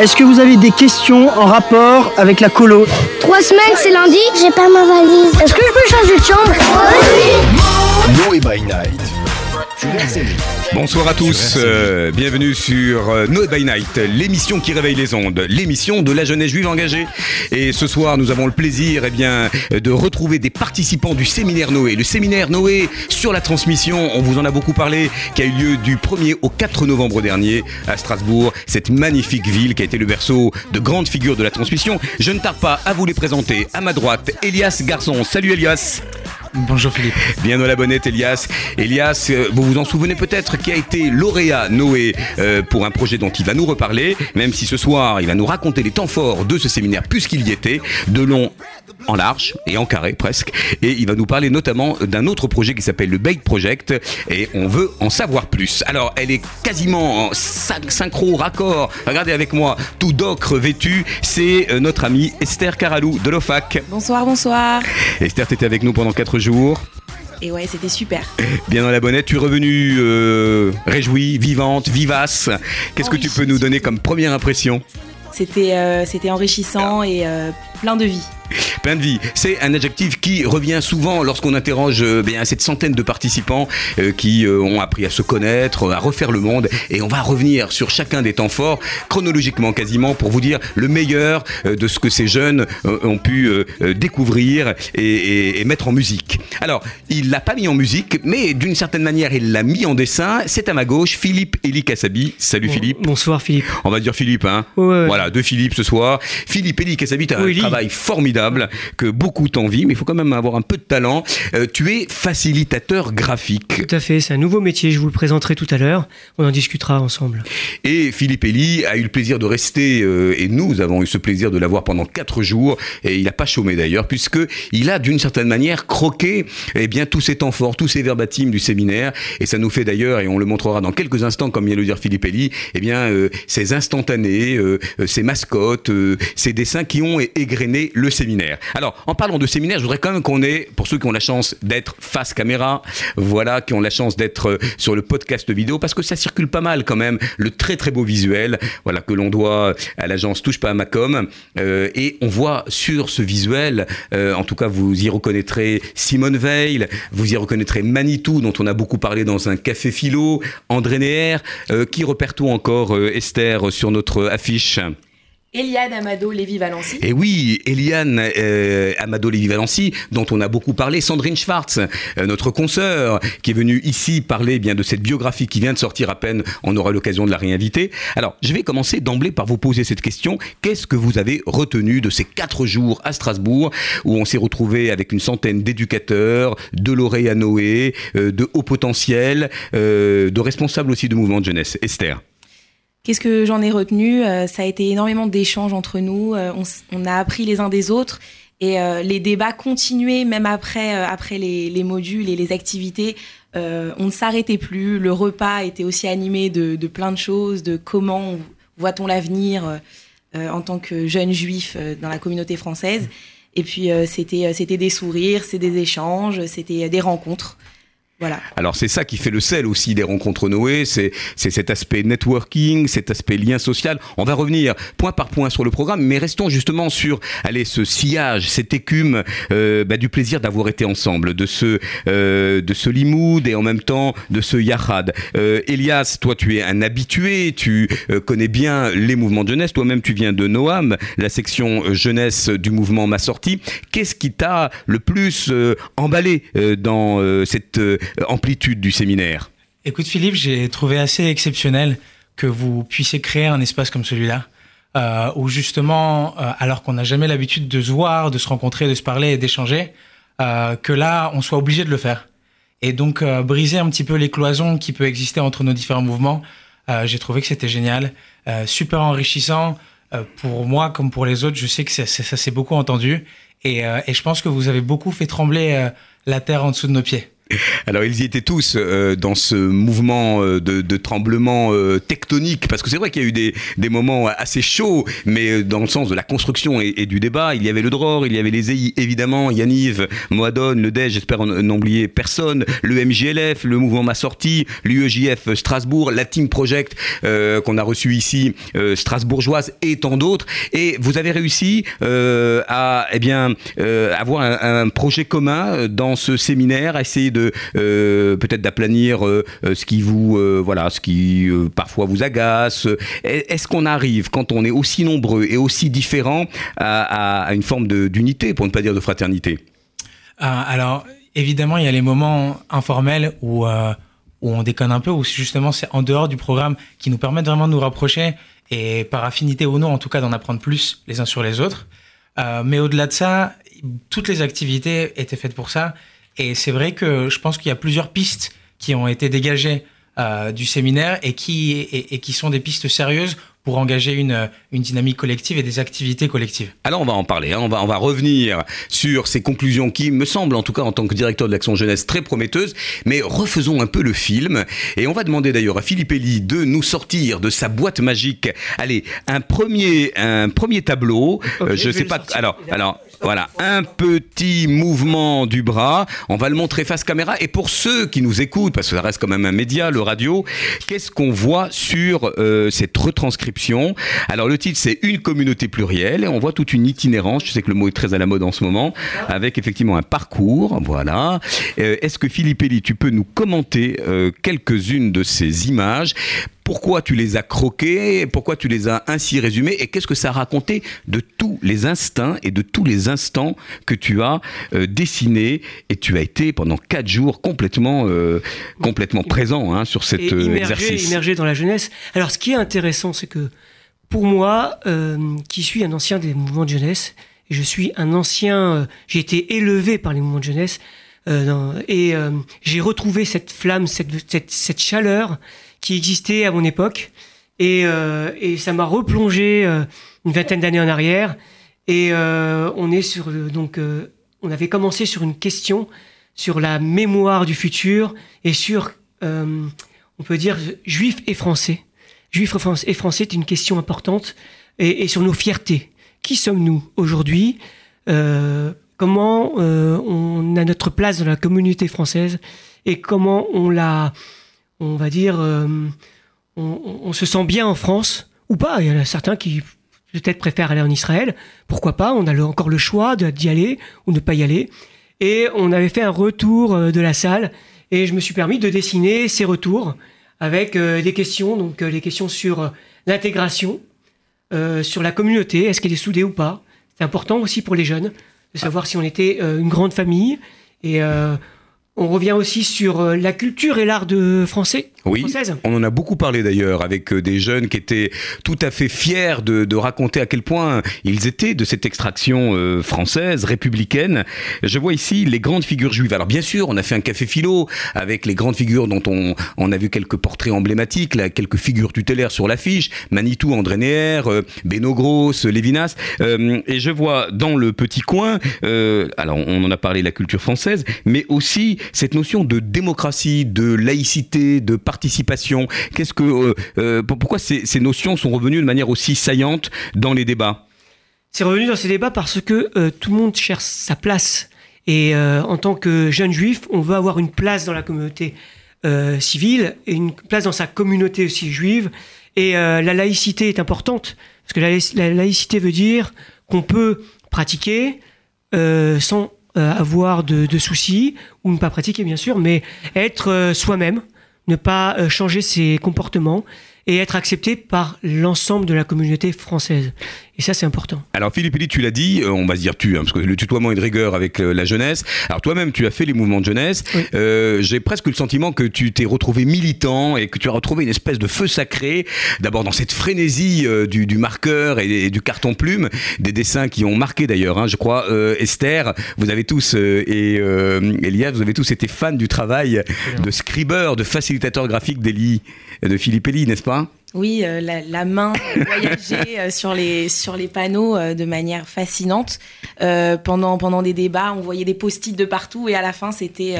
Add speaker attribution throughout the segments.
Speaker 1: Est-ce que vous avez des questions en rapport avec la colo
Speaker 2: Trois semaines, c'est lundi J'ai pas ma valise. Est-ce que je peux changer de chambre
Speaker 3: Noé by Night.
Speaker 4: Bonsoir à tous, euh, bienvenue sur euh, No by Night, l'émission qui réveille les ondes, l'émission de la jeunesse juive engagée. Et ce soir, nous avons le plaisir eh bien, de retrouver des participants du séminaire Noé. Le séminaire Noé sur la transmission, on vous en a beaucoup parlé, qui a eu lieu du 1er au 4 novembre dernier à Strasbourg, cette magnifique ville qui a été le berceau de grandes figures de la transmission. Je ne tarde pas à vous les présenter. À ma droite, Elias Garçon. Salut Elias.
Speaker 5: Bonjour Philippe.
Speaker 4: Bien dans la bonnette, Elias. Elias, euh, vous vous en souvenez peut-être, qui a été lauréat Noé euh, pour un projet dont il va nous reparler, même si ce soir, il va nous raconter les temps forts de ce séminaire, puisqu'il y était, de long en large et en carré presque. Et il va nous parler notamment d'un autre projet qui s'appelle le Bake Project, et on veut en savoir plus. Alors, elle est quasiment en syn- synchro, raccord. Regardez avec moi, tout d'ocre vêtu, c'est euh, notre amie Esther Caralou de l'OFAC.
Speaker 6: Bonsoir, bonsoir.
Speaker 4: Esther, t'étais avec nous pendant 4 jours.
Speaker 6: Et ouais, c'était super.
Speaker 4: Bien dans la bonnette, tu es revenue euh, réjouie, vivante, vivace. Qu'est-ce que tu peux nous donner comme première impression?
Speaker 6: C'était euh, c'était enrichissant et euh, plein de vie.
Speaker 4: Plein de vie. C'est un adjectif qui revient souvent lorsqu'on interroge euh, bien cette centaine de participants euh, qui euh, ont appris à se connaître, à refaire le monde. Et on va revenir sur chacun des temps forts, chronologiquement quasiment, pour vous dire le meilleur euh, de ce que ces jeunes euh, ont pu découvrir et, et- et mettre en musique. Alors, il l'a pas mis en musique, mais d'une certaine manière, il l'a mis en dessin. C'est à ma gauche, Philippe Eli Kassabi. Salut Philippe.
Speaker 1: Bonsoir Philippe.
Speaker 4: On va dire Philippe, hein.
Speaker 1: Ouais, ouais, ouais.
Speaker 4: Voilà, deux Philippe ce soir. Philippe Eli Kassabi, tu as
Speaker 1: Oui.
Speaker 4: Travail formidable que beaucoup t'envient, mais il faut quand même avoir un peu de talent. Euh, tu es facilitateur graphique.
Speaker 1: Tout à fait, c'est un nouveau métier, je vous le présenterai tout à l'heure. On en discutera ensemble.
Speaker 4: Et Philippe Eli a eu le plaisir de rester, euh, et nous avons eu ce plaisir de l'avoir pendant quatre jours, et il n'a pas chômé d'ailleurs, puisque il a d'une certaine manière croqué eh bien, tous ces temps forts, tous ces verbatims du séminaire, et ça nous fait d'ailleurs, et on le montrera dans quelques instants, comme vient de le dire Philippe Eli, eh bien, euh, ces instantanés, euh, euh, ces mascottes, euh, ces dessins qui ont le séminaire. Alors, en parlant de séminaire, je voudrais quand même qu'on ait, pour ceux qui ont la chance d'être face caméra, voilà, qui ont la chance d'être euh, sur le podcast vidéo, parce que ça circule pas mal quand même, le très très beau visuel, voilà, que l'on doit à l'agence Touche pas à ma Euh, et on voit sur ce visuel, euh, en tout cas vous y reconnaîtrez Simone Veil, vous y reconnaîtrez Manitou, dont on a beaucoup parlé dans un café philo, André euh, qui repère tout encore, Esther, sur notre affiche
Speaker 6: Eliade Amado Lévy Valency.
Speaker 4: et oui, Eliane euh, Amado Lévy-Valency, dont on a beaucoup parlé, Sandrine Schwartz, euh, notre consoeur, qui est venue ici parler eh bien de cette biographie qui vient de sortir à peine, on aura l'occasion de la réinviter. Alors, je vais commencer d'emblée par vous poser cette question. Qu'est-ce que vous avez retenu de ces quatre jours à Strasbourg, où on s'est retrouvé avec une centaine d'éducateurs, de lauréats Noé, euh, de hauts potentiels, euh, de responsables aussi de mouvements de jeunesse? Esther
Speaker 6: Qu'est-ce que j'en ai retenu Euh, Ça a été énormément d'échanges entre nous. Euh, on, a appris les uns des autres. Et euh, les débats continuaient même après, après les, les modules et les activités. On ne s'arrêtait plus. Le repas était aussi animé de, plein de choses, de comment on- voit-on l'avenir en tant que jeune juif dans la communauté française. Et puis c'était des sourires, c'était des échanges, c'était des rencontres.
Speaker 4: Alors c'est ça qui fait le sel aussi des rencontres Noé, c'est cet aspect networking, cet aspect lien social. On va revenir point par point sur le programme, mais restons justement sur allez ce sillage, cette écume euh, bah, du plaisir d'avoir été ensemble, de ce euh, de ce limoud et en même temps de ce yahad. Euh, Elias, toi tu es un habitué, tu euh, connais bien les mouvements de jeunesse, toi-même tu viens de Noam, la section euh, jeunesse du mouvement Ma. Qu'est-ce qui t'a le plus euh, emballé dans cette amplitude du séminaire
Speaker 5: Écoute Philippe, j'ai trouvé assez exceptionnel que vous puissiez créer un espace comme celui-là, euh, où justement, euh, alors qu'on n'a jamais l'habitude de se voir, de se rencontrer, de se parler et d'échanger, euh, que là, on soit obligé de le faire. Et donc, euh, briser un petit peu les cloisons qui peuvent exister entre nos différents mouvements, euh, j'ai trouvé que c'était génial, euh, super enrichissant. Euh, pour moi, comme pour les autres, je sais que ça, ça, s'est beaucoup entendu. Et, euh, je pense que vous avez beaucoup fait trembler euh, la terre en dessous de nos pieds.
Speaker 4: Alors ils y étaient tous euh, dans ce mouvement euh, de, tremblement euh, tectonique, parce que c'est vrai qu'il y a eu des, moments assez chauds, mais dans le sens de la construction et, du débat, il y avait le DROR, il y avait les EI, évidemment, Yaniv, Moadon, le DEJ, j'espère n'oublier personne, le MJLF, le mouvement Ma Sortie, l'UEJF Strasbourg, la Team Project qu'on a reçu ici, strasbourgeoise et tant d'autres, et vous avez réussi à eh bien, avoir un, un, projet commun dans ce séminaire, à essayer de euh, peut-être d'aplanir euh, euh, ce qui vous voilà ce qui parfois vous agace. Est-ce qu'on arrive quand on est aussi nombreux et aussi différents à, une forme d'unité pour ne pas dire de fraternité?
Speaker 5: Alors évidemment il y a les moments informels où on déconne un peu, où justement c'est en dehors du programme qui nous permettent vraiment de nous rapprocher et par affinité ou non, en tout cas d'en apprendre plus les uns sur les autres. mais au-delà de ça, toutes les activités étaient faites pour ça. Et c'est vrai que je pense qu'il y a plusieurs pistes qui ont été dégagées euh, du séminaire et qui, et, et, qui sont des pistes sérieuses pour engager une, une dynamique collective et des activités collectives.
Speaker 4: Alors on va en parler, hein. on, va, on va revenir sur ces conclusions qui me semblent en tout cas en tant que directeur de l'Action Jeunesse très prometteuses, mais refaisons un peu le film et on va demander d'ailleurs à Philippe Elie de nous sortir de sa boîte magique. Allez, un premier, un premier tableau, okay, euh, je, je sais pas, alors, alors voilà, un petit mouvement du bras. On va le montrer face caméra. Et pour ceux qui nous écoutent, parce que ça reste quand même un média, le radio, qu'est-ce qu'on voit sur euh, cette retranscription? Alors le titre, c'est Une communauté plurielle. Et on voit toute une itinérance. Je sais que le mot est très à la mode en ce moment, avec effectivement un parcours. Voilà. Euh, Est-ce que Philippe Elie, tu peux nous commenter euh, quelques-unes de ces images? Pourquoi tu les as croqués, pourquoi tu les as ainsi résumés? Et qu'est-ce que ça a raconté de tous les instincts et de tous les instants que tu as euh, dessinés? Et tu as été pendant quatre jours complètement, euh, complètement présent hein, sur cet euh,
Speaker 3: immergé,
Speaker 4: exercice.
Speaker 3: Immergé dans la jeunesse. Alors ce qui est intéressant, c'est que pour moi, euh, qui suis un ancien des mouvements de jeunesse, et je suis un ancien, j'ai été élevé par les mouvements de jeunesse, et j'ai retrouvé cette flamme, cette, cette, cette chaleur qui existait à mon époque. Et, euh, et ça m'a replongé euh, une vingtaine d'années en arrière. Et euh, on est sur donc on avait commencé sur une question sur la mémoire du futur et sur on peut dire juifs et français. Juifs et français est une question importante et, et sur nos fiertés. Qui sommes-nous aujourd'hui? Comment on a notre place dans la communauté française et comment on la on va dire, euh, on, se sent bien en France ou pas. Il y en a certains qui peut-être préfèrent aller en Israël. Pourquoi pas? On a encore le choix d'y aller ou ne pas y aller. Et on avait fait un retour euh, de la salle et je me suis permis de dessiner ces retours avec euh, des questions, donc les questions sur l'intégration, sur la communauté, est-ce qu'elle est soudée ou pas? C'est important aussi pour les jeunes de savoir si on était une grande famille et on revient aussi sur euh, la culture et l'art de français.
Speaker 4: Oui,
Speaker 3: française.
Speaker 4: on en a beaucoup parlé d'ailleurs avec euh, des jeunes qui étaient tout à fait fiers de, de raconter à quel point ils étaient de cette extraction euh, française, républicaine. Je vois ici les grandes figures juives. Alors bien sûr, on a fait un café philo avec les grandes figures dont on, on a vu quelques portraits emblématiques, là, quelques figures tutélaires sur l'affiche, Manitou, André Neher, euh, Beno Gross, Lévinas. Euh, et je vois dans le petit coin, alors on en a parlé, la culture française, mais aussi cette notion de démocratie, de laïcité, de participation. Qu'est-ce que, euh, euh, pourquoi ces, notions sont revenues de manière aussi saillante dans les débats?
Speaker 3: C'est revenu dans ces débats parce que euh, tout le monde cherche sa place. Et en tant que jeune juif, on veut avoir une place dans la communauté civile et une place dans sa communauté aussi juive. Et la laïcité est importante parce que la laïcité veut dire qu'on peut pratiquer sans euh, avoir de, soucis ou ne pas pratiquer bien sûr, mais être euh, soi-même, ne pas euh, changer ses comportements et être accepté par l'ensemble de la communauté française. Et ça, c'est important.
Speaker 4: Alors, Philippe tu l'as dit, euh, on va se dire tu, hein, parce que le tutoiement est de rigueur avec euh, la jeunesse. Alors, toi-même, tu as fait les mouvements de jeunesse. Oui. Euh, J'ai presque le sentiment que tu t'es retrouvé militant et que tu as retrouvé une espèce de feu sacré. D'abord, dans cette frénésie euh, du, du, marqueur et, et, du carton-plume, des dessins qui ont marqué d'ailleurs, hein, je crois. Euh, Esther, vous avez tous, et Elias, vous avez tous été fans du travail de scribeur, de facilitateur graphique d'Elie, de Philippe Elie, n'est-ce pas?
Speaker 6: Oui, euh, la, la, main voyageait euh, sur les sur les panneaux euh, de manière fascinante. pendant pendant des débats, on voyait des post-it de partout et à la fin c'était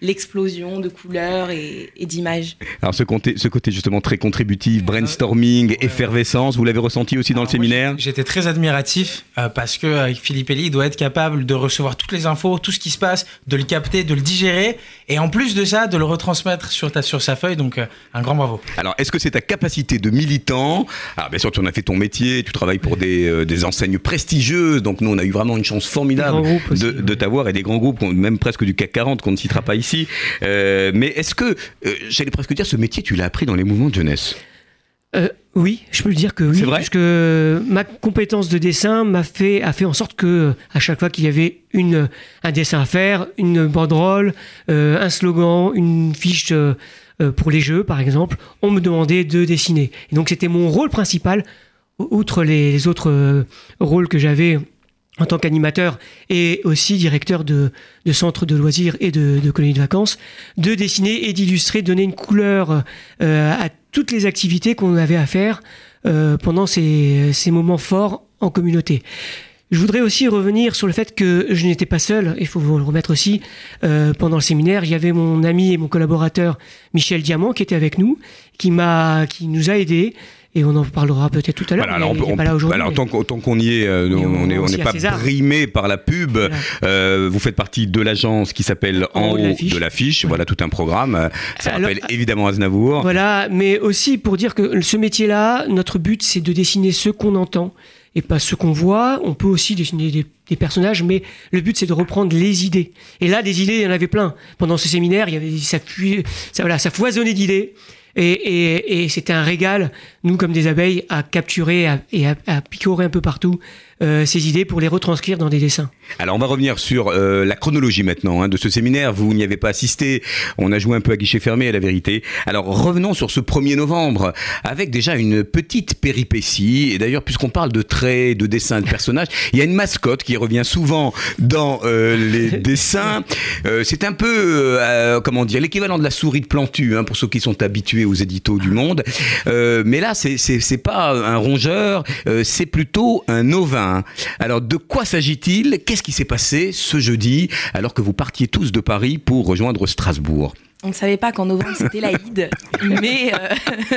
Speaker 6: l'explosion de couleurs et, d'images.
Speaker 4: Alors ce côté, ce côté justement très contributif, brainstorming, effervescence, vous l'avez ressenti aussi dans le séminaire
Speaker 5: J'étais très admiratif parce que Philippe Elie doit être capable de recevoir toutes les infos, tout ce qui se passe, de le capter, de le digérer et en plus de ça, de le retransmettre sur, ta, sur sa feuille. Donc un grand bravo.
Speaker 4: Alors est-ce que c'est ta capacité de militant? Alors bien sûr, tu en as fait ton métier, tu travailles pour des, des enseignes prestigieuses, donc nous on a eu vraiment une chance formidable de, de t'avoir et des grands groupes, même presque du CAC 40 qu'on ne citera pas ici. Euh, mais est-ce que, euh, j'allais presque dire, ce métier, tu l'as appris dans les mouvements de jeunesse?
Speaker 3: Euh, oui, je peux le dire que oui.
Speaker 4: C'est vrai?
Speaker 3: parce que ma compétence de dessin m'a fait, a fait en sorte que à chaque fois qu'il y avait une, un dessin à faire, une banderole, un slogan, une fiche pour les jeux, par exemple, on me demandait de dessiner. Et donc c'était mon rôle principal, outre les autres rôles que j'avais en tant qu'animateur et aussi directeur de, centres de loisirs et de, colonies de vacances, de dessiner et d'illustrer, donner une couleur euh, à toutes les activités qu'on avait à faire euh, pendant ces, ces, moments forts en communauté. Je voudrais aussi revenir sur le fait que je n'étais pas seul, il faut vous le remettre aussi, euh, pendant le séminaire, il y avait mon ami et mon collaborateur Michel Diamant qui était avec nous, qui, m'a, qui nous a aidés, et on en parlera peut-être tout à l'heure.
Speaker 4: Voilà, alors, on, pas là aujourd'hui. Alors, tant, qu'on y est, euh, on n'est on pas brimé par la pub. Voilà. Euh, vous faites partie de l'agence qui s'appelle En, haut de l'affiche. Voilà tout un programme. Ça alors, rappelle évidemment Aznavour.
Speaker 3: Voilà, mais aussi pour dire que ce métier-là, notre but, c'est de dessiner ce qu'on entend et pas ce qu'on voit. On peut aussi dessiner des, des personnages, mais le but c'est de reprendre les idées. Et là, des idées, il y en avait plein. Pendant ce séminaire, il y avait ça, ça, voilà, ça foisonnait d'idées. Et, et, et c'était un régal, nous comme des abeilles, à capturer à, et à, à, picorer un peu partout euh, ces idées pour les retranscrire dans des dessins.
Speaker 4: Alors on va revenir sur euh, la chronologie maintenant hein, de ce séminaire. Vous n'y avez pas assisté, on a joué un peu à guichet fermé à la vérité. Alors revenons sur ce 1er novembre avec déjà une petite péripétie. Et d'ailleurs puisqu'on parle de traits, de dessins, de personnages, il y a une mascotte qui revient souvent dans euh, les dessins. C'est un peu, comment dire, l'équivalent de la souris de Plantu hein, pour ceux qui sont habitués aux éditos du monde. Euh, mais là c'est pas un rongeur, c'est plutôt un ovin. Alors de quoi s'agit-il? Qu'est-ce qui s'est passé ce jeudi alors que vous partiez tous de Paris pour rejoindre Strasbourg?
Speaker 6: On ne savait pas qu'en novembre c'était l'Aïd, mais, euh,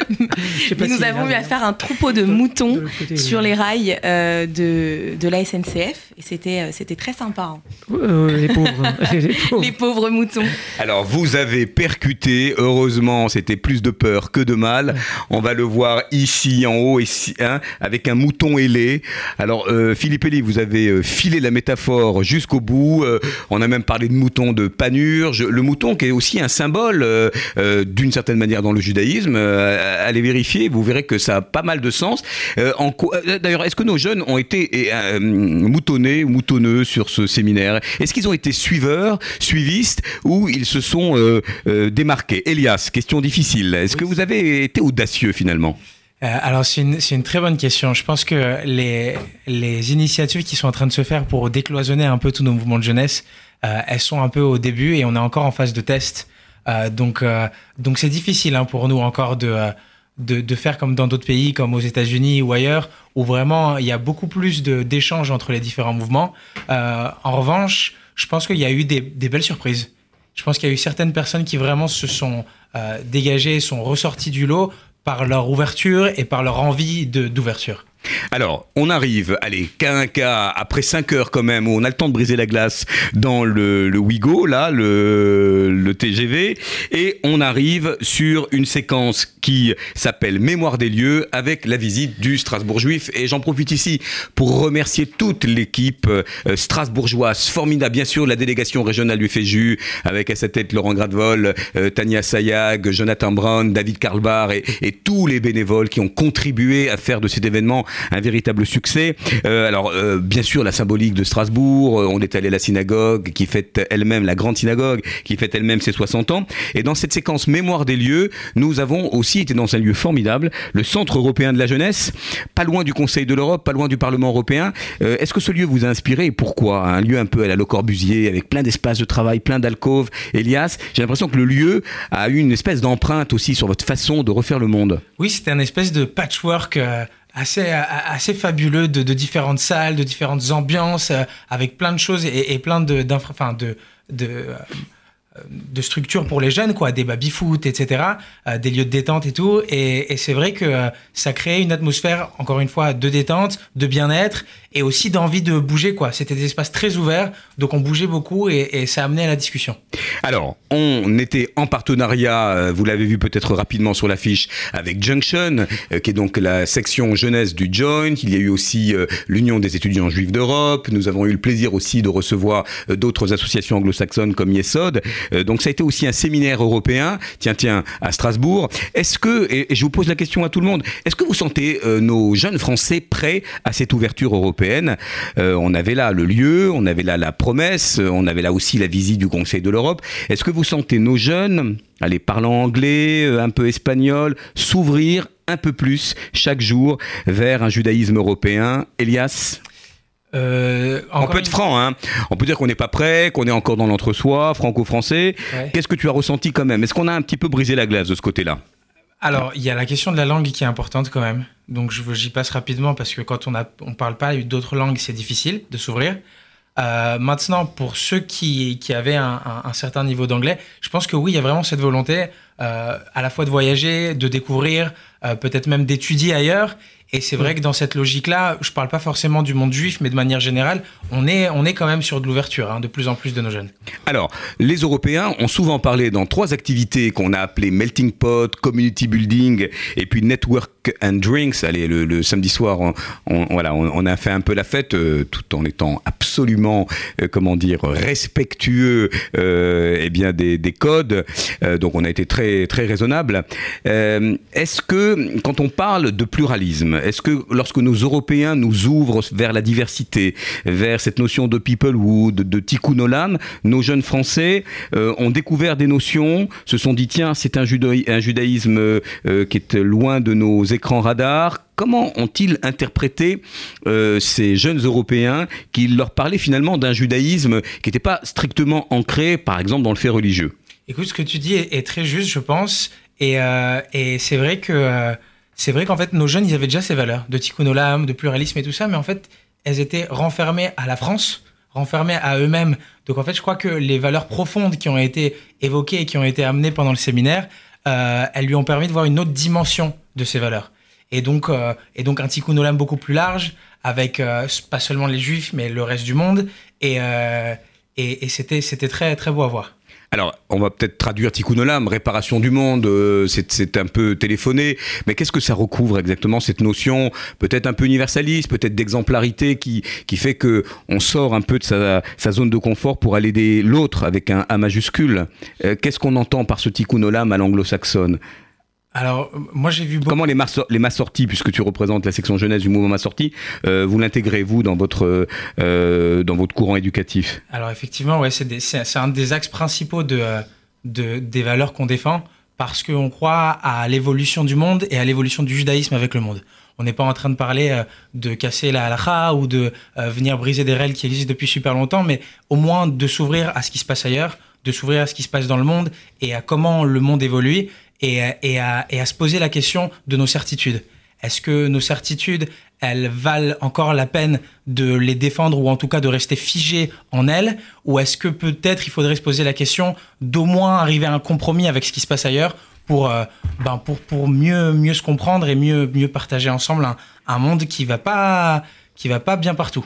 Speaker 6: mais nous avons eu à faire un troupeau de moutons sur les rails euh, de, de la SNCF et c'était euh, c'était très sympa. Hein.
Speaker 3: Euh, les, pauvres.
Speaker 6: les, pauvres. les pauvres moutons.
Speaker 4: Alors vous avez percuté, heureusement c'était plus de peur que de mal. On va le voir ici en haut ici, hein, avec un mouton ailé. Alors euh, Philippe Elie, vous avez filé la métaphore jusqu'au bout. on a même parlé de mouton de panurge. Le mouton qui est aussi un symbole euh, euh, d'une certaine manière dans le judaïsme. Euh, allez vérifier, vous verrez que ça a pas mal de sens. D'ailleurs, est-ce que nos jeunes ont été moutonnés ou moutonneux sur ce séminaire? Est-ce qu'ils ont été suiveurs, suivistes, ou ils se sont démarqués? Elias, question difficile. Est-ce que vous avez été audacieux finalement?
Speaker 5: Alors c'est une, une, très bonne question. Je pense que les, les initiatives qui sont en train de se faire pour décloisonner un peu tous nos mouvements de jeunesse, euh, elles sont un peu au début et on est encore en phase de test. Euh, donc, euh, donc c'est difficile hein, pour nous encore de, euh, de, de, faire comme dans d'autres pays, comme aux États-Unis ou ailleurs, où vraiment il y a beaucoup plus d'échanges entre les différents mouvements. en revanche, je pense qu'il y a eu des, belles surprises. Je pense qu'il y a eu certaines personnes qui vraiment se sont dégagées, sont ressorties du lot par leur ouverture et par leur envie d'ouverture.
Speaker 4: Alors, on arrive, allez, qu'un cas, après 5 heures quand même, où on a le temps de briser la glace dans le, le Wigo, là, le, TGV, et on arrive sur une séquence qui s'appelle Mémoire des lieux, avec la visite du Strasbourg juif. Et j'en profite ici pour remercier toute l'équipe euh, strasbourgeoise, formidable, bien sûr, la délégation régionale du FEJU, avec à sa tête Laurent Gradvol, euh, Tania Sayag, Jonathan Brown, David Karlbar, et tous les bénévoles qui ont contribué à faire de cet événement un véritable succès. Euh, alors, euh, bien sûr, la symbolique de Strasbourg, euh, on est allé à la synagogue qui fête elle-même, la grande synagogue, qui fête elle-même ses 60 ans. Et dans cette séquence Mémoire des lieux, nous avons aussi été dans un lieu formidable, le Centre européen de la jeunesse, pas loin du Conseil de l'Europe, pas loin du Parlement européen. Est-ce que ce lieu vous a inspiré et pourquoi? Un lieu un peu à la Le Corbusier, avec plein d'espaces de travail, plein d'alcôves. Elias, j'ai l'impression que le lieu a eu une espèce d'empreinte aussi sur votre façon de refaire le monde.
Speaker 5: Oui, c'était un espèce de patchwork. Assez, assez fabuleux de, différentes salles, de différentes ambiances, euh, avec plein de choses et, plein de, enfin de, structures pour les jeunes, quoi, des baby-foot, etc., euh, des lieux de détente et tout. Et, et c'est vrai que euh, ça crée une atmosphère, encore une fois, de détente, de bien-être et aussi d'envie de bouger, quoi. C'était des espaces très ouverts, donc on bougeait beaucoup et, ça amenait à la discussion.
Speaker 4: Alors, on était en partenariat, euh, vous l'avez vu peut-être rapidement sur l'affiche, avec Junction, euh, qui est donc la section jeunesse du Joint. Il y a eu aussi euh, l'Union des étudiants juifs d'Europe. Nous avons eu le plaisir aussi de recevoir d'autres associations anglo-saxonnes comme Yesod. Donc ça a été aussi un séminaire européen, tiens, tiens, à Strasbourg. Est-ce que, et, je vous pose la question à tout le monde, est-ce que vous sentez nos jeunes Français prêts à cette ouverture européenne? Euh, On avait là le lieu, on avait là la promesse, euh, on avait là aussi la visite du Conseil de l'Europe. Est-ce que vous sentez nos jeunes, allez, parlant anglais, euh, un peu espagnol, s'ouvrir un peu plus chaque jour vers un judaïsme européen Elias?
Speaker 5: Euh,
Speaker 4: on peut
Speaker 5: une-
Speaker 4: être franc, hein. On peut dire qu'on n'est pas prêt, qu'on est encore dans l'entre-soi, franco-français.
Speaker 5: Ouais.
Speaker 4: Qu'est-ce que tu as ressenti quand même? Est-ce qu'on a un petit peu brisé la glace de ce côté-là?
Speaker 5: Alors, il y a la question de la langue qui est importante quand même. Donc, j'y passe rapidement parce que quand on ne on parle pas d'autres langues, c'est difficile de s'ouvrir. Euh, maintenant, pour ceux qui, qui avaient un certain niveau d'anglais, je pense que oui, il y a vraiment cette volonté euh, à la fois de voyager, de découvrir, euh, peut-être même d'étudier ailleurs. Et c'est vrai que dans cette logique-là, je parle pas forcément du monde juif, mais de manière générale, on est, on est quand même sur de l'ouverture, hein, de plus en plus de nos jeunes.
Speaker 4: Alors, les Européens ont souvent parlé dans trois activités qu'on a appelées melting pot, community building et puis network and drinks. Allez, le, le samedi soir, on, on- voilà, on, on a fait un peu la fête euh, tout en étant absolument, euh, comment dire, respectueux, euh, eh bien des, des codes. Euh, donc, on a été très très raisonnable. Est-ce que quand on parle de pluralisme, est-ce que lorsque nos Européens nous ouvrent vers la diversité, vers cette notion de peoplehood, de, de tikkun olam, nos jeunes Français euh, ont découvert des notions, se sont dit tiens c'est un, judaï- un judaïsme euh, euh, qui est loin de nos écrans radars. Comment ont-ils interprété ces jeunes Européens qui leur parlaient finalement d'un judaïsme qui n'était pas strictement ancré, par exemple, dans le fait religieux?
Speaker 5: Écoute, ce que tu dis est, très juste, je pense. Et, c'est vrai que c'est vrai qu'en fait, nos jeunes, ils avaient déjà ces valeurs de tikkun olam, de pluralisme et tout ça, mais en fait, elles étaient renfermées à la France, renfermées à eux-mêmes. Donc en fait, je crois que les valeurs profondes qui ont été évoquées et qui ont été amenées pendant le séminaire, euh, elles lui ont permis de voir une autre dimension de ces valeurs. Et donc, euh, et donc un tikkun olam beaucoup plus large, avec euh, pas seulement les juifs, mais le reste du monde. Et, et, et c'était, c'était très, très beau à voir.
Speaker 4: Alors, on va peut-être traduire Tikkun Olam, réparation du monde, euh, c'est un peu téléphoné, mais qu'est-ce que ça recouvre exactement cette notion, peut-être un peu universaliste, peut-être d'exemplarité, qui, qui fait que on sort un peu de sa, sa zone de confort pour aller aider l'autre avec un A majuscule. Euh, Qu'est-ce qu'on entend par ce Tikkun Olam à l'anglo-saxonne?
Speaker 5: Alors, moi j'ai vu beaucoup.
Speaker 4: Comment les, mas- les massortis, puisque tu représentes la section jeunesse du mouvement massorti, euh, vous l'intégrez vous dans votre euh, dans votre courant éducatif?
Speaker 5: Alors, effectivement, ouais, c'est un des axes principaux de, euh, de, des valeurs qu'on défend parce qu'on croit à l'évolution du monde et à l'évolution du judaïsme avec le monde. On n'est pas en train de parler euh, de casser la halakha ou de venir briser des règles qui existent depuis super longtemps, mais au moins de s'ouvrir à ce qui se passe ailleurs, de s'ouvrir à ce qui se passe dans le monde et à comment le monde évolue et, à- et, à, se poser la question de nos certitudes. Est-ce que nos certitudes, elles valent encore la peine de les défendre ou en tout cas de rester figées en elles? Ou est-ce que peut-être il faudrait se poser la question d'au moins arriver à un compromis avec ce qui se passe ailleurs pour, euh, ben pour, pour mieux, mieux se comprendre et mieux, mieux partager ensemble un, un monde qui va qui va pas bien partout?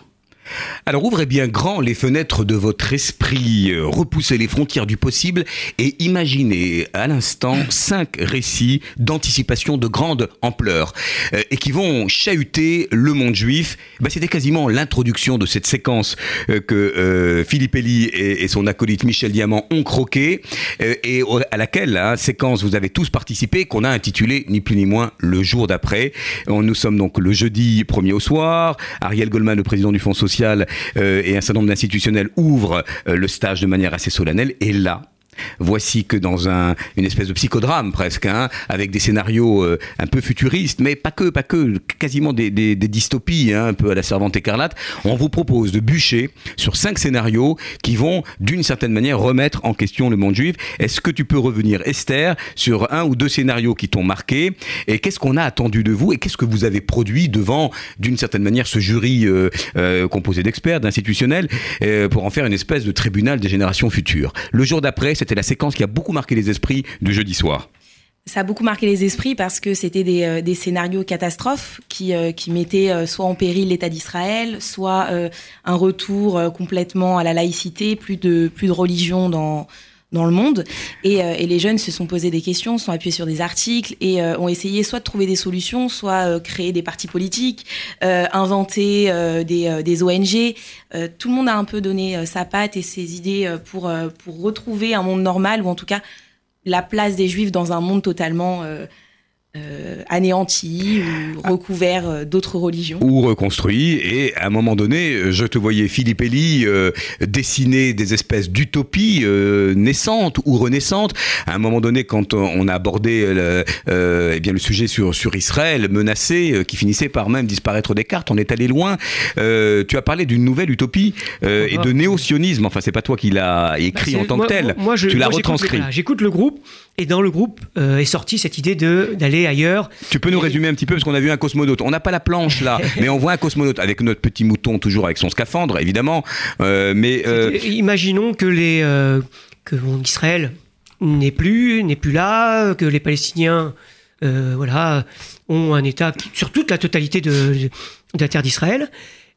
Speaker 4: Alors ouvrez bien grand les fenêtres de votre esprit, euh, repoussez les frontières du possible et imaginez à l'instant cinq récits d'anticipation de grande ampleur euh, et qui vont chahuter le monde juif. Bah, C'était quasiment l'introduction de cette séquence euh, que Philippe Elie et, son acolyte Michel Diamant ont croqué et à laquelle hein, séquence vous avez tous participé qu'on a intitulé ni plus ni moins le jour d'après. Nous sommes donc le jeudi 1er au soir. Ariel Goldman, le président du Fonds social euh, et un certain nombre d'institutionnels ouvrent euh, le stage de manière assez solennelle. Et là, Voici que dans un, une espèce de psychodrame presque, hein, avec des scénarios euh, un peu futuristes, mais pas que, pas que, quasiment des, dystopies, hein, un peu à la servante écarlate, on vous propose de bûcher sur cinq scénarios qui vont d'une certaine manière remettre en question le monde juif. Est-ce que tu peux revenir, Esther, sur un ou deux scénarios qui t'ont marqué? Et qu'est-ce qu'on a attendu de vous et qu'est-ce que vous avez produit devant d'une certaine manière ce jury euh, euh, composé d'experts, d'institutionnels, pour en faire une espèce de tribunal des générations futures? Le jour d'après, c'était la séquence qui a beaucoup marqué les esprits du jeudi soir.
Speaker 6: Ça a beaucoup marqué les esprits parce que c'était des, euh, scénarios catastrophes qui, euh, qui mettaient euh, soit en péril l'État d'Israël, soit un retour complètement à la laïcité, plus de, plus de religion dans, dans le monde. Et, et, les jeunes se sont posés des questions, sont appuyés sur des articles et ont essayé soit de trouver des solutions, soit créer des partis politiques, inventer des, des, ONG. tout le monde a un peu donné sa patte et ses idées pour, pour retrouver un monde normal ou en tout cas la place des juifs dans un monde totalement euh, anéanti ou ah. recouvert euh, d'autres religions.
Speaker 4: Ou reconstruit. Et à un moment donné, je te voyais, Philippe Elie, euh, dessiner des espèces d'utopies euh, naissantes ou renaissantes. À un moment donné, quand on a abordé le, eh bien, le sujet sur, sur Israël, menacé, qui finissait par même disparaître des cartes, on est allé loin. tu as parlé d'une nouvelle utopie et de néo-sionisme. Enfin, c'est pas toi qui l'as écrit bah, en tant que tel.
Speaker 3: Moi, je, tu l'as retranscrit. J'écoute le groupe et dans le groupe est sortie cette idée d'aller ailleurs.
Speaker 4: Tu peux nous résumer un petit peu parce qu'on a vu un cosmonaute. On n'a pas la planche là, mais on voit un cosmonaute avec notre petit mouton toujours avec son scaphandre évidemment. Euh, mais
Speaker 3: euh, imaginons que les euh, que Israël n'est plus n'est plus là, que les Palestiniens voilà ont un État sur toute la totalité de, de la terre d'Israël.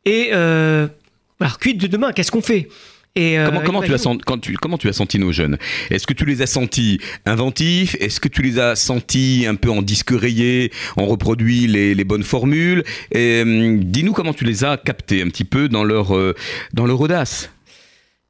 Speaker 3: Et alors quid de demain Qu'est-ce qu'on fait?
Speaker 4: Euh, comment, tu as senti, quand tu, comment tu as senti nos jeunes? Est-ce que tu les as sentis inventifs? Est-ce que tu les as sentis un peu en disque rayé On reproduit les, les bonnes formules. Euh, Dis-nous comment tu les as captés un petit peu dans leur, euh, dans leur audace.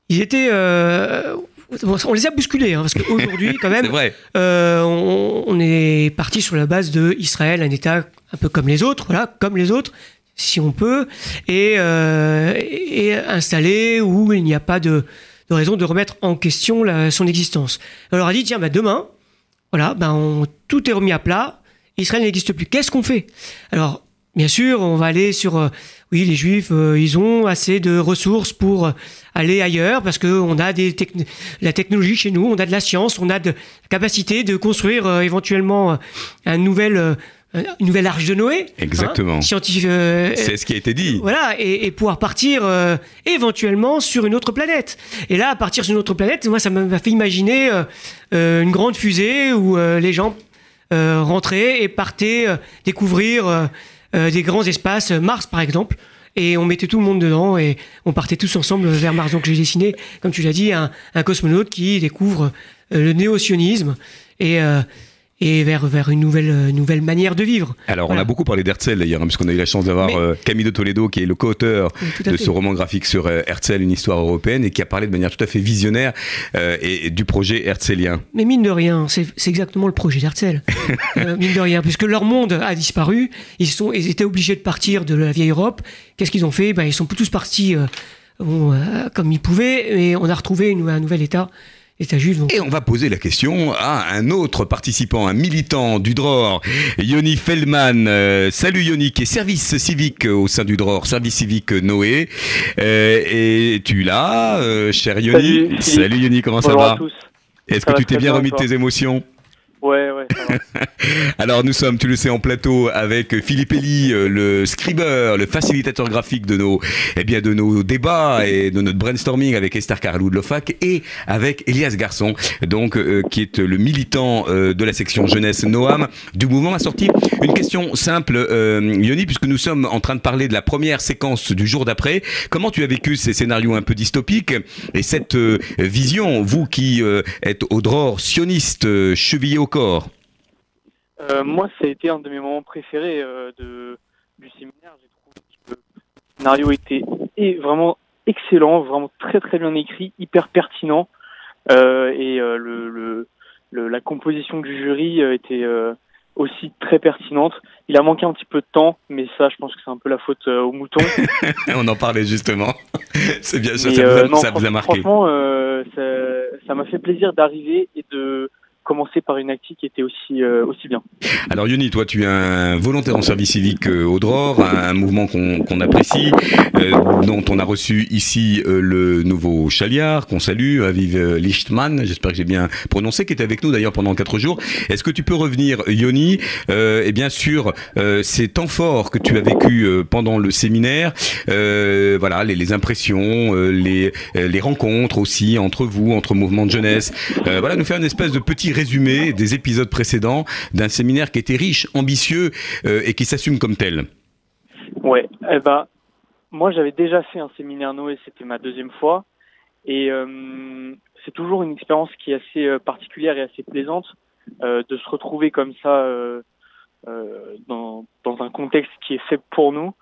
Speaker 3: Ils étaient. on les a bousculés, hein, parce qu'aujourd'hui, quand même, on, on, est parti sur la base de Israël, un État un peu comme les autres, voilà, comme les autres, si on peut, et, euh, et installé où il n'y a pas de, de, raison de remettre en question son existence. On a dit, tiens, bah, demain, voilà, ben tout est remis à plat, Israël n'existe plus. Qu'est-ce qu'on fait? Alors, bien sûr, on va aller sur... Euh, oui, les Juifs, euh, ils ont assez de ressources pour aller ailleurs parce que on a des la technologie chez nous, on a de la science, on a de la capacité de construire éventuellement un nouvel euh, une nouvelle arche de Noé.
Speaker 4: Exactement.
Speaker 3: Hein, euh,
Speaker 4: c'est ce qui a été dit.
Speaker 3: Voilà, et, pouvoir partir euh, éventuellement sur une autre planète. Et là, partir sur une autre planète, moi, ça m'a fait imaginer une grande fusée où les gens rentraient et partaient découvrir des grands espaces, Mars par exemple. Et on mettait tout le monde dedans et on partait tous ensemble vers Mars. Donc j'ai dessiné, comme tu l'as dit, un, un, cosmonaute qui découvre le néo-sionisme. Et et vers, vers une nouvelle, euh, nouvelle manière de vivre.
Speaker 4: Alors, on a beaucoup parlé d'Herzl d'ailleurs, hein, puisqu'on a eu la chance d'avoir euh, Camille de Toledo, qui est le co-auteur de ce roman graphique sur euh, Herzl, une histoire européenne, et qui a parlé de manière tout à fait visionnaire et, du projet herzlien.
Speaker 3: Mais mine de rien, c'est exactement le projet d'Herzl. mine de rien, puisque leur monde a disparu, ils, sont, ils étaient obligés de partir de la vieille Europe. Qu'est-ce qu'ils ont fait? Ben, Ils sont tous partis comme ils pouvaient, et on a retrouvé un nouvel État
Speaker 4: et on va poser la question à un autre participant, un militant du DROR, Yoni Feldman. Euh, salut Yoni, qui est service civique au sein du DROR, service civique Noé. Euh, et tu là, euh, cher Yoni Salut, Yoni, comment ça va Est-ce que tu t'es bien remis de tes émotions Alors nous sommes, tu le sais, en plateau avec Philippe Elie, euh, le scriber, le facilitateur graphique de nos, eh bien, de nos débats et de notre brainstorming avec Esther Carlou de l'OFAC et avec Elias Garçon, donc euh, qui est le militant euh, de la section jeunesse Noam du mouvement a sorti une question simple, Yoni, puisque nous sommes en train de parler de la première séquence du jour d'après. Comment tu as vécu ces scénarios un peu dystopiques et cette vision, vous qui êtes au dror sioniste, chevillé au
Speaker 7: euh, moi, ça a été un de mes moments préférés euh, de, du séminaire. J'ai trouvé que le scénario était vraiment excellent, vraiment très très bien écrit, hyper pertinent. Euh, et le, le, la composition du jury était aussi très pertinente. Il a manqué un petit peu de temps, mais ça, je pense que c'est un peu la faute au mouton.
Speaker 4: On en parlait justement. c'est bien, ça, ça, vous a, marqué.
Speaker 7: Franchement, ça m'a fait plaisir d'arriver et de commencer par une activité qui était aussi, aussi bien.
Speaker 4: Alors Yoni, toi tu es un volontaire en service civique au DROR, un mouvement qu'on apprécie, dont on a reçu ici le nouveau chaliard, qu'on salue, Aviv Lichtman, j'espère que j'ai bien prononcé, qui était avec nous d'ailleurs pendant quatre jours. Est-ce que tu peux revenir, Yoni, et bien sûr ces temps forts que tu as vécu pendant le séminaire, voilà, les, les impressions, les, les rencontres aussi entre vous, entre mouvements de jeunesse. Euh, voilà, nous faire une espèce de petit résumé des épisodes précédents d'un séminaire qui était riche, ambitieux euh, et qui s'assume comme tel.
Speaker 7: Ouais, eh ben, moi j'avais déjà fait un séminaire Noé, c'était ma deuxième fois. Et euh, c'est toujours une expérience qui est assez particulière et assez plaisante de se retrouver comme ça dans, un contexte qui est fait pour nous.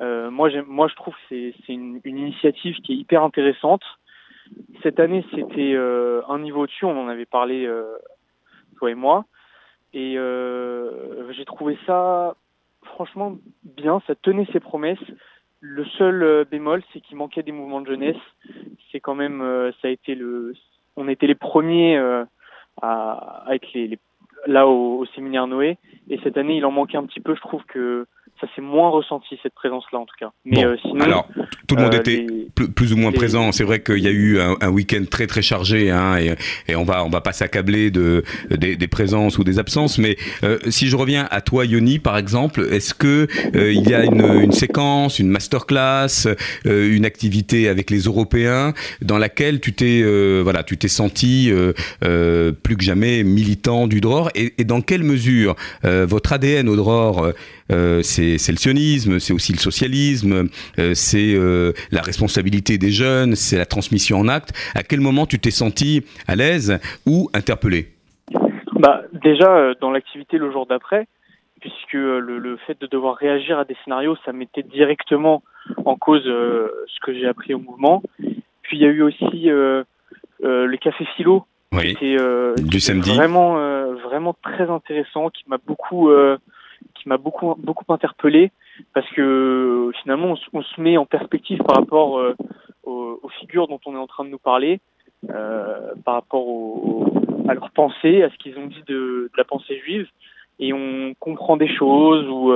Speaker 7: Euh, moi, moi, je trouve que c'est une, initiative qui est hyper intéressante. Cette année, c'était euh, un niveau dessus, on en avait parlé, euh, toi et moi. Et euh, j'ai trouvé ça franchement bien, ça tenait ses promesses. Le seul bémol, c'est qu'il manquait des mouvements de jeunesse. C'est quand même, ça a été le, on était les premiers à, à, être les, là au, séminaire Noé. Et cette année, il en manquait un petit peu. Je trouve que ça s'est moins ressenti cette présence-là en tout cas.
Speaker 4: Mais euh, sinon, alors tout le monde euh, était plus, ou moins présent. C'est vrai qu'il y a eu un, un week-end très très chargé, hein, et, et, on va on va pas s'accabler de des, des, présences ou des absences. Mais euh, si je reviens à toi, Yoni, par exemple, est-ce que il y a une, une séquence, une masterclass, une activité avec les Européens dans laquelle tu t'es voilà, tu t'es senti plus que jamais militant du DROR, et, et dans quelle mesure votre ADN au DROR euh, c'est le sionisme, c'est aussi le socialisme, euh, c'est euh, la responsabilité des jeunes, c'est la transmission en acte. À quel moment tu t'es senti à l'aise ou interpellé?
Speaker 7: Bah, Déjà, dans l'activité le jour d'après, puisque le, le, fait de devoir réagir à des scénarios, ça mettait directement en cause ce que j'ai appris au mouvement. Puis il y a eu aussi le café philo,
Speaker 4: oui,
Speaker 7: qui était,
Speaker 4: du samedi.
Speaker 7: vraiment, vraiment très intéressant, qui m'a beaucoup qui m'a beaucoup beaucoup interpellé parce que finalement on, se met en perspective par rapport euh, aux, aux, figures dont on est en train de nous parler, euh, par rapport au, à leurs pensées, à ce qu'ils ont dit de, de, la pensée juive, et on comprend des choses ou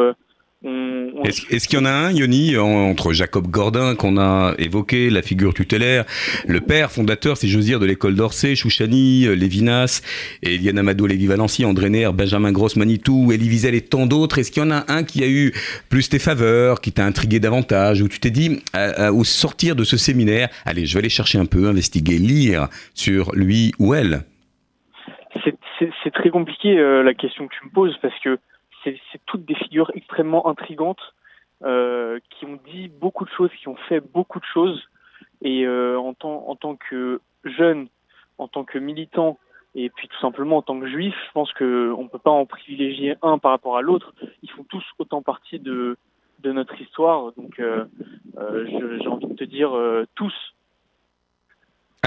Speaker 7: euh,
Speaker 4: est-ce est qu'il y en a un, Yoni, entre Jacob Gordin, qu'on a évoqué, la figure tutélaire, le père fondateur, si j'ose dire, de l'école d'Orsay, Chouchani, Lévinas, et Eliane Amadou, Lévi Valency, André Nair, Benjamin Gross, Manitou, Elie Wiesel et tant d'autres Est-ce qu'il y en a un qui a eu plus tes faveurs, qui t'a intrigué davantage, où tu t'es dit, au sortir de ce séminaire, allez, je vais aller chercher un peu, investiguer, lire sur lui ou elle?
Speaker 7: C'est très compliqué euh, la question que tu me poses, parce que c'est toutes des figures extrêmement intrigantes euh, qui ont dit beaucoup de choses, qui ont fait beaucoup de choses. Et euh, en, tant, en que jeune, en tant que militant, et puis tout simplement en tant que juif, je pense qu'on ne peut pas en privilégier un par rapport à l'autre. Ils font tous autant partie de, notre histoire. Donc euh, j'ai envie de te dire tous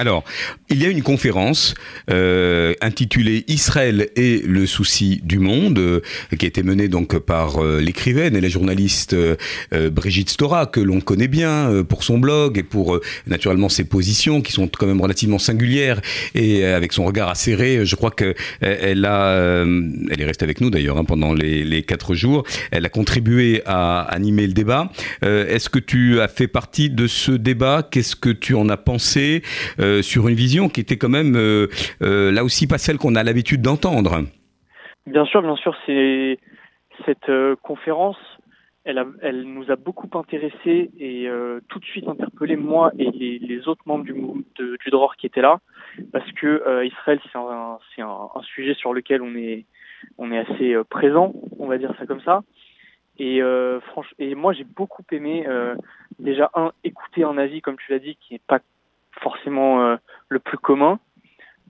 Speaker 4: alors, il y a une conférence euh, intitulée Israël et le souci du monde, euh, qui a été menée donc par euh, l'écrivaine et la journaliste Brigitte Stora, que l'on connaît bien pour son blog et pour naturellement ses positions, qui sont quand même relativement singulières et avec son regard acéré. Je crois que elle a, elle est restée avec nous d'ailleurs hein, pendant les, quatre jours. Elle a contribué à animer le débat. Est-ce que tu as fait partie de ce débat? Qu'est-ce que tu en as pensé? Sur une vision qui était quand même euh, euh, là aussi pas celle qu'on a l'habitude d'entendre.
Speaker 7: Bien sûr, bien sûr, cette conférence elle, nous a beaucoup intéressés et euh, tout de suite interpellé moi et les, autres membres du, de, du DROR qui étaient là, parce que euh, Israël c'est un, sujet sur lequel on est assez euh, présent, on va dire ça comme ça. Et moi j'ai beaucoup aimé déjà un écouter un avis comme tu l'as dit qui n'est pas forcément euh, le plus commun.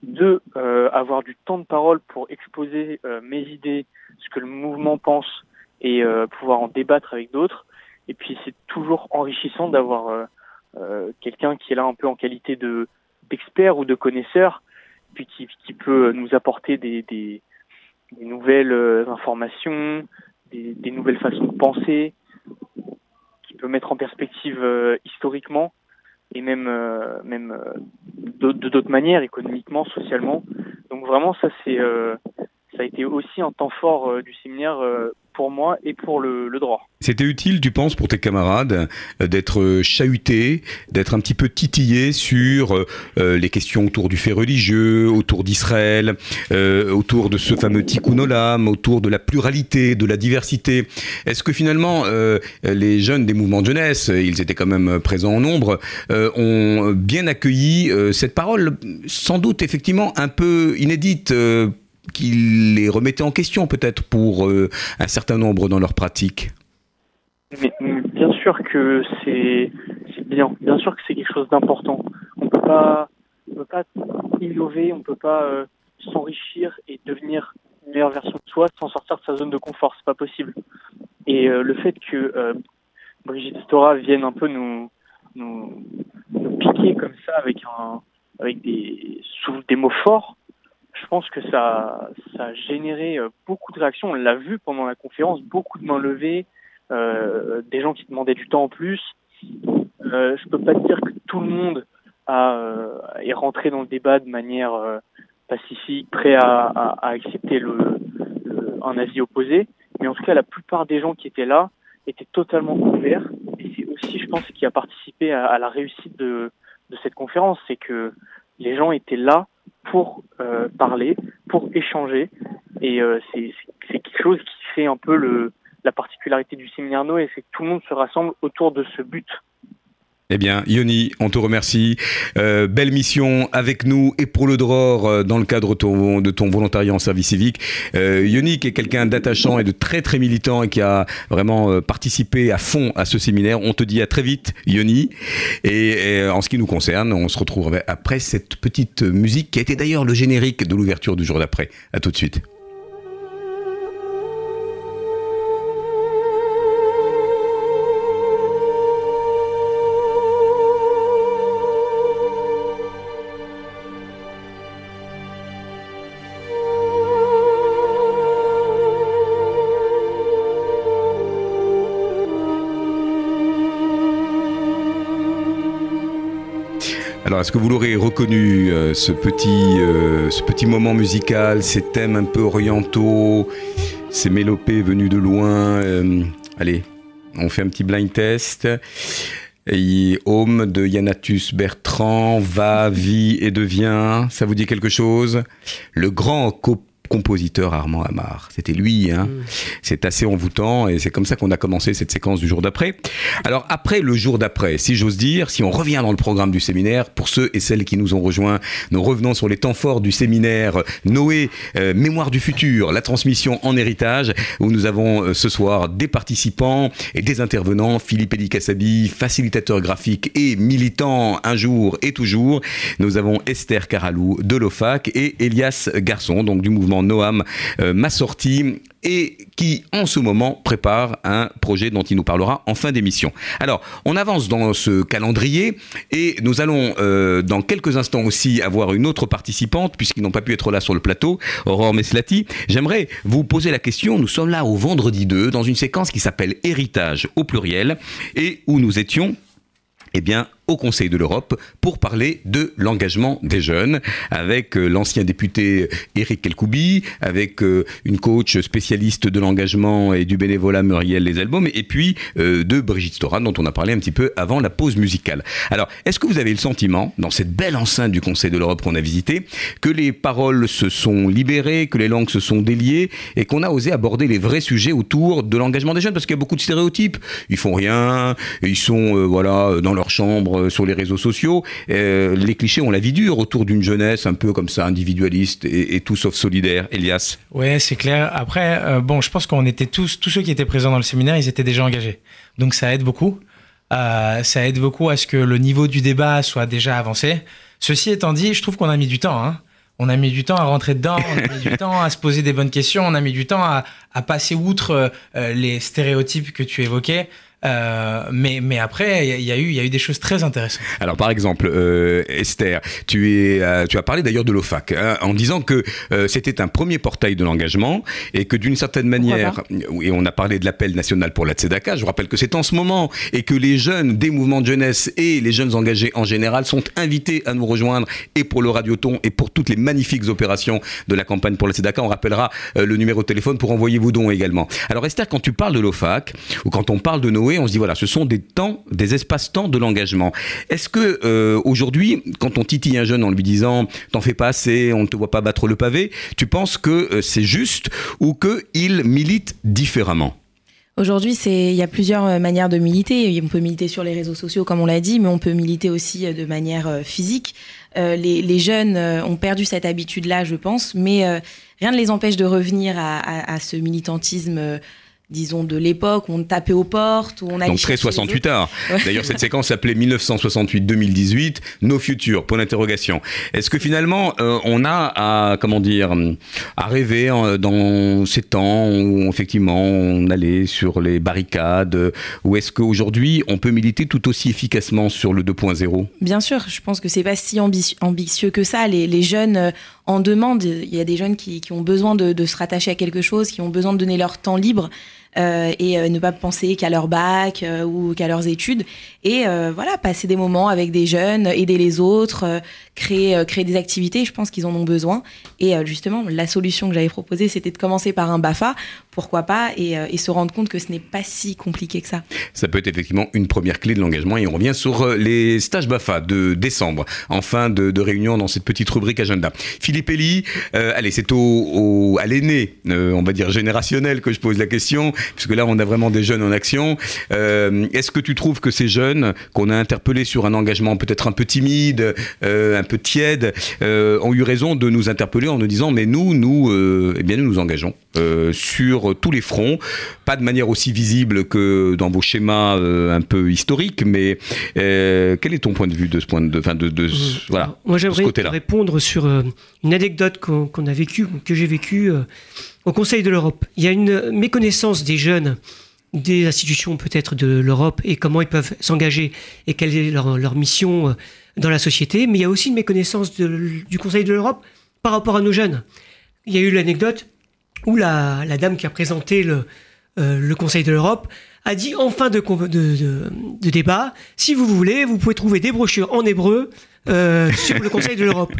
Speaker 7: Deux, euh, avoir du temps de parole pour exposer euh, mes idées, ce que le mouvement pense et pouvoir en débattre avec d'autres. Et puis c'est toujours enrichissant d'avoir quelqu'un qui est là un peu en qualité de d'expert ou de connaisseur, puis qui, qui peut nous apporter des, des, des nouvelles informations, des, des, nouvelles façons de penser, qui peut mettre en perspective historiquement et même, euh, même euh, de d'autres manières, économiquement, socialement. donc vraiment, ça c'est a été aussi un temps fort du séminaire pour moi et pour le, droit.
Speaker 4: C'était utile, tu penses, pour tes camarades d'être chahutés, d'être un petit peu titillés sur euh, les questions autour du fait religieux, autour d'Israël, euh, autour de ce fameux tikkun olam, autour de la pluralité, de la diversité. Est-ce que finalement euh, les jeunes des mouvements de jeunesse, ils étaient quand même présents en nombre, ont bien accueilli cette parole, sans doute effectivement un peu inédite qui les remettait en question peut-être pour euh, un certain nombre dans leur pratique
Speaker 7: Mais, Bien sûr que c'est bien, bien sûr que c'est quelque chose d'important. On on peut pas innover, on peut pas euh, s'enrichir et devenir une meilleure version de soi sans sortir de sa zone de confort, c'est pas possible. Et euh, le fait que Brigitte Stora vienne un peu nous, piquer comme ça avec des mots forts, je pense que ça, ça a généré euh, beaucoup de réactions. On l'a vu pendant la conférence, beaucoup de mains levées, euh, des gens qui demandaient du temps en plus. Euh, je peux pas dire que tout le monde a, euh, est rentré dans le débat de manière euh, pacifique, prêt à, à, à accepter le, le, un avis opposé, mais en tout cas la plupart des gens qui étaient là étaient totalement ouverts. Et c'est aussi, je pense, ce qui a participé à, à la réussite de, de cette conférence, c'est que les gens étaient là pour euh, parler, pour échanger. Et euh, c'est quelque chose qui fait un peu le, la particularité du séminaire Noé, c'est que tout le monde se rassemble autour de ce but.
Speaker 4: Eh bien, Yoni, on te remercie. Euh, belle mission avec nous et pour le DROR euh, dans le cadre de ton, volontariat en service civique. Euh, Yoni, qui est quelqu'un d'attachant et de très très militant et qui a vraiment participé à fond à ce séminaire. On te dit à très vite, Yoni. Et, et en ce qui nous concerne, on se retrouve après cette petite musique qui a été d'ailleurs le générique de l'ouverture du jour d'après. À tout de suite. Alors, est-ce que vous l'aurez reconnu, euh, ce, petit, euh, ce petit moment musical, ces thèmes un peu orientaux, ces mélopées venues de loin euh, Allez, on fait un petit blind test. Home de Yanatus Bertrand, Va, Vie et Devient, ça vous dit quelque chose? Le grand copain compositeur Armand Amar. C'était lui, hein. Mmh. C'est assez envoûtant et c'est comme ça qu'on a commencé cette séquence du jour d'après. Alors après le jour d'après, si j'ose dire, si on revient dans le programme du séminaire, pour ceux et celles qui nous ont rejoints, nous revenons sur les temps forts du séminaire Noé, euh, Mémoire du futur, la transmission en héritage, où nous avons euh, ce soir des participants et des intervenants, Philippe Elikassabi, facilitateur graphique et militant un jour et toujours. Nous avons Esther Caralou de l'OFAC et Elias Garçon, donc du mouvement Noam euh, m'a sorti et qui en ce moment prépare un projet dont il nous parlera en fin d'émission. Alors, on avance dans ce calendrier et nous allons euh, dans quelques instants aussi avoir une autre participante puisqu'ils n'ont pas pu être là sur le plateau, Aurore Meslati. J'aimerais vous poser la question, nous sommes là au vendredi 2 dans une séquence qui s'appelle Héritage au pluriel et où nous étions eh bien, au Conseil de l'Europe pour parler de l'engagement des jeunes avec euh, l'ancien député Éric Kelkoubi, avec euh, une coach spécialiste de l'engagement et du bénévolat Muriel Les Albums et puis euh, de Brigitte Storan dont on a parlé un petit peu avant la pause musicale. Alors, est-ce que vous avez le sentiment, dans cette belle enceinte du Conseil de l'Europe qu'on a visité, que les paroles se sont libérées, que les langues se sont déliées et qu'on a osé aborder les vrais sujets autour de l'engagement des jeunes? Parce qu'il y a beaucoup de stéréotypes. Ils font rien, ils sont voilà dans leur chambre sur les réseaux sociaux. Euh, les clichés ont la vie dure autour d'une jeunesse un peu comme ça, individualiste et, tout sauf solidaire. Elias
Speaker 5: Ouais, c'est clair. Après, euh, bon, je pense qu'on était tous, tous ceux qui étaient présents dans le séminaire, ils étaient déjà engagés. Donc ça aide beaucoup. Euh, ça aide beaucoup à ce que le niveau du débat soit déjà avancé. Ceci étant dit, je trouve qu'on a mis du temps. Hein. On a mis du temps à rentrer dedans, on a mis du temps à se poser des bonnes questions, on a mis du temps à, passer outre euh, les stéréotypes que tu évoquais. Euh, mais, mais après, il y, a eu, il y a eu des choses très intéressantes.
Speaker 4: Alors, par exemple, euh, Esther, tu, es, euh, tu as parlé d'ailleurs de l'OFAC, hein, en disant que euh, c'était un premier portail de l'engagement et que d'une certaine manière, et on a parlé de l'appel national pour la Tzedaka, je vous rappelle que c'est en ce moment et que les jeunes des mouvements de jeunesse et les jeunes engagés en général sont invités à nous rejoindre et pour le radioton et pour toutes les magnifiques opérations de la campagne pour la Tzedaka. On rappellera le numéro de téléphone pour envoyer vos dons également. Alors, Esther, quand tu parles de l'OFAC ou quand on parle de Noé, on se dit voilà, ce sont des temps, des espaces-temps de l'engagement. Est-ce que euh, aujourd'hui, quand on titille un jeune en lui disant t'en fais pas assez, on ne te voit pas battre le pavé, tu penses que euh, c'est juste ou qu'il milite différemment?
Speaker 6: Aujourd'hui, il y a plusieurs euh, manières de militer. On peut militer sur les réseaux sociaux, comme on l'a dit, mais on peut militer aussi de manière physique. les, jeunes ont perdu cette habitude-là, je pense, mais rien ne les empêche de revenir à ce militantisme disons, de l'époque où on tapait aux portes, où on
Speaker 4: Donc très 68 heures. D'ailleurs, cette séquence s'appelait 1968-2018, Nos futurs, point d'interrogation. Est-ce que finalement, euh, on a à, comment dire, à rêver hein, dans ces temps où effectivement on allait sur les barricades, ou est-ce qu'aujourd'hui on peut militer tout aussi efficacement sur le 2.0
Speaker 6: Bien sûr, je pense que c'est pas si ambitieux que ça. Les, les jeunes euh, en demandent, il y a des jeunes qui, qui ont besoin de, de se rattacher à quelque chose, qui ont besoin de donner leur temps libre. Euh, et euh, ne pas penser qu'à leur bac euh, ou qu'à leurs études. Et voilà, passer des moments avec des jeunes, aider les autres, créer, créer des activités, je pense qu'ils en ont besoin. Et justement, la solution que j'avais proposée, c'était de commencer par un BAFA, pourquoi pas, et, se rendre compte que ce n'est pas si compliqué que ça.
Speaker 4: Ça peut être effectivement une première clé de l'engagement. Et on revient sur les stages BAFA de décembre, en fin de, réunion dans cette petite rubrique agenda. Philippe Elie, allez, c'est au, à l'aîné, on va dire générationnel, que je pose la question puisque là on a vraiment des jeunes en action. Euh, est-ce que tu trouves que ces jeunes qu'on a interpellés sur un engagement peut-être un peu timide, euh, un peu tiède, euh, ont eu raison de nous interpeller en nous disant mais nous, nous, eh bien nous nous engageons sur tous les fronts, pas de manière aussi visible que dans vos schémas un peu historiques, mais quel est ton point de vue de ce point de, fin de, de, voilà,
Speaker 3: Moi j'aimerais répondre sur une anecdote qu'on a vécue, que j'ai vécue au Conseil de l'Europe. Il y a une méconnaissance des jeunes des institutions peut-être de l'Europe et comment ils peuvent s'engager et quelle est leur, mission euh, dans la société, mais il y a aussi une méconnaissance du Conseil de l'Europe par rapport à nos jeunes. Il y a eu l'anecdote où la, dame qui a présenté le, euh, le Conseil de l'Europe a dit en fin de, débat, si vous voulez, vous pouvez trouver des brochures en hébreu euh, sur le Conseil de l'Europe.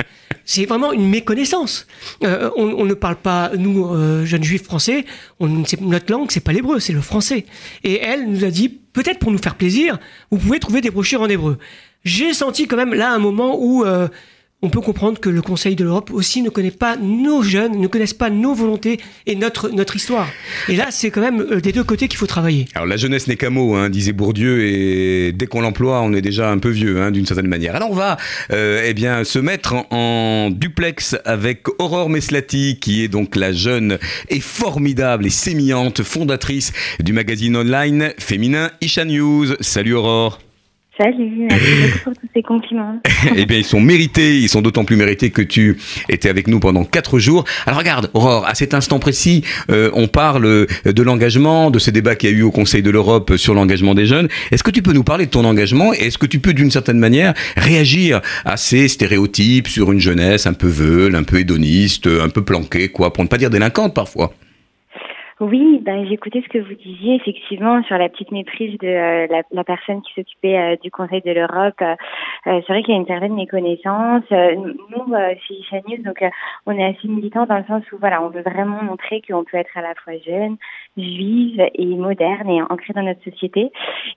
Speaker 3: C'est vraiment une méconnaissance. Euh, on, ne parle pas, nous, euh, jeunes juifs français, on, notre langue, c'est pas l'hébreu, c'est le français. Et elle nous a dit, peut-être pour nous faire plaisir, vous pouvez trouver des brochures en hébreu. J'ai senti quand même là un moment où on peut comprendre que le Conseil de l'Europe aussi ne connaît pas nos jeunes, ne connaissent pas nos volontés et notre, histoire. Et là, c'est quand même euh, des deux côtés qu'il faut travailler.
Speaker 4: Alors la jeunesse n'est qu'un mot, hein, disait Bourdieu, et dès qu'on l'emploie, on est déjà un peu vieux, hein, d'une certaine manière. Alors on va euh, eh bien, se mettre en, duplex avec Aurore Meslati, qui est donc la jeune et formidable et sémillante fondatrice du magazine online féminin Isha News. Salut Aurore
Speaker 8: Salut, merci beaucoup pour tous ces compliments.
Speaker 4: eh bien, ils sont mérités, ils sont d'autant plus mérités que tu étais avec nous pendant quatre jours. Alors regarde, Aurore, à cet instant précis, euh, on parle euh, de l'engagement, de ces débats qu'il y a eu au Conseil de l'Europe sur l'engagement des jeunes. Est-ce que tu peux nous parler de ton engagement et est-ce que tu peux d'une certaine manière réagir à ces stéréotypes sur une jeunesse un peu veule, un peu hédoniste, un peu planquée, quoi, pour ne pas dire délinquante parfois?
Speaker 8: Oui, ben, j'écoutais ce que vous disiez effectivement sur la petite méprise de euh, la, personne qui s'occupait euh, du Conseil de l'Europe. Euh, c'est vrai qu'il y a une certaine méconnaissance. nous, chez News, donc on est assez militants dans le sens où voilà, on veut vraiment montrer qu'on peut être à la fois jeune, juive et moderne et ancrée dans notre société,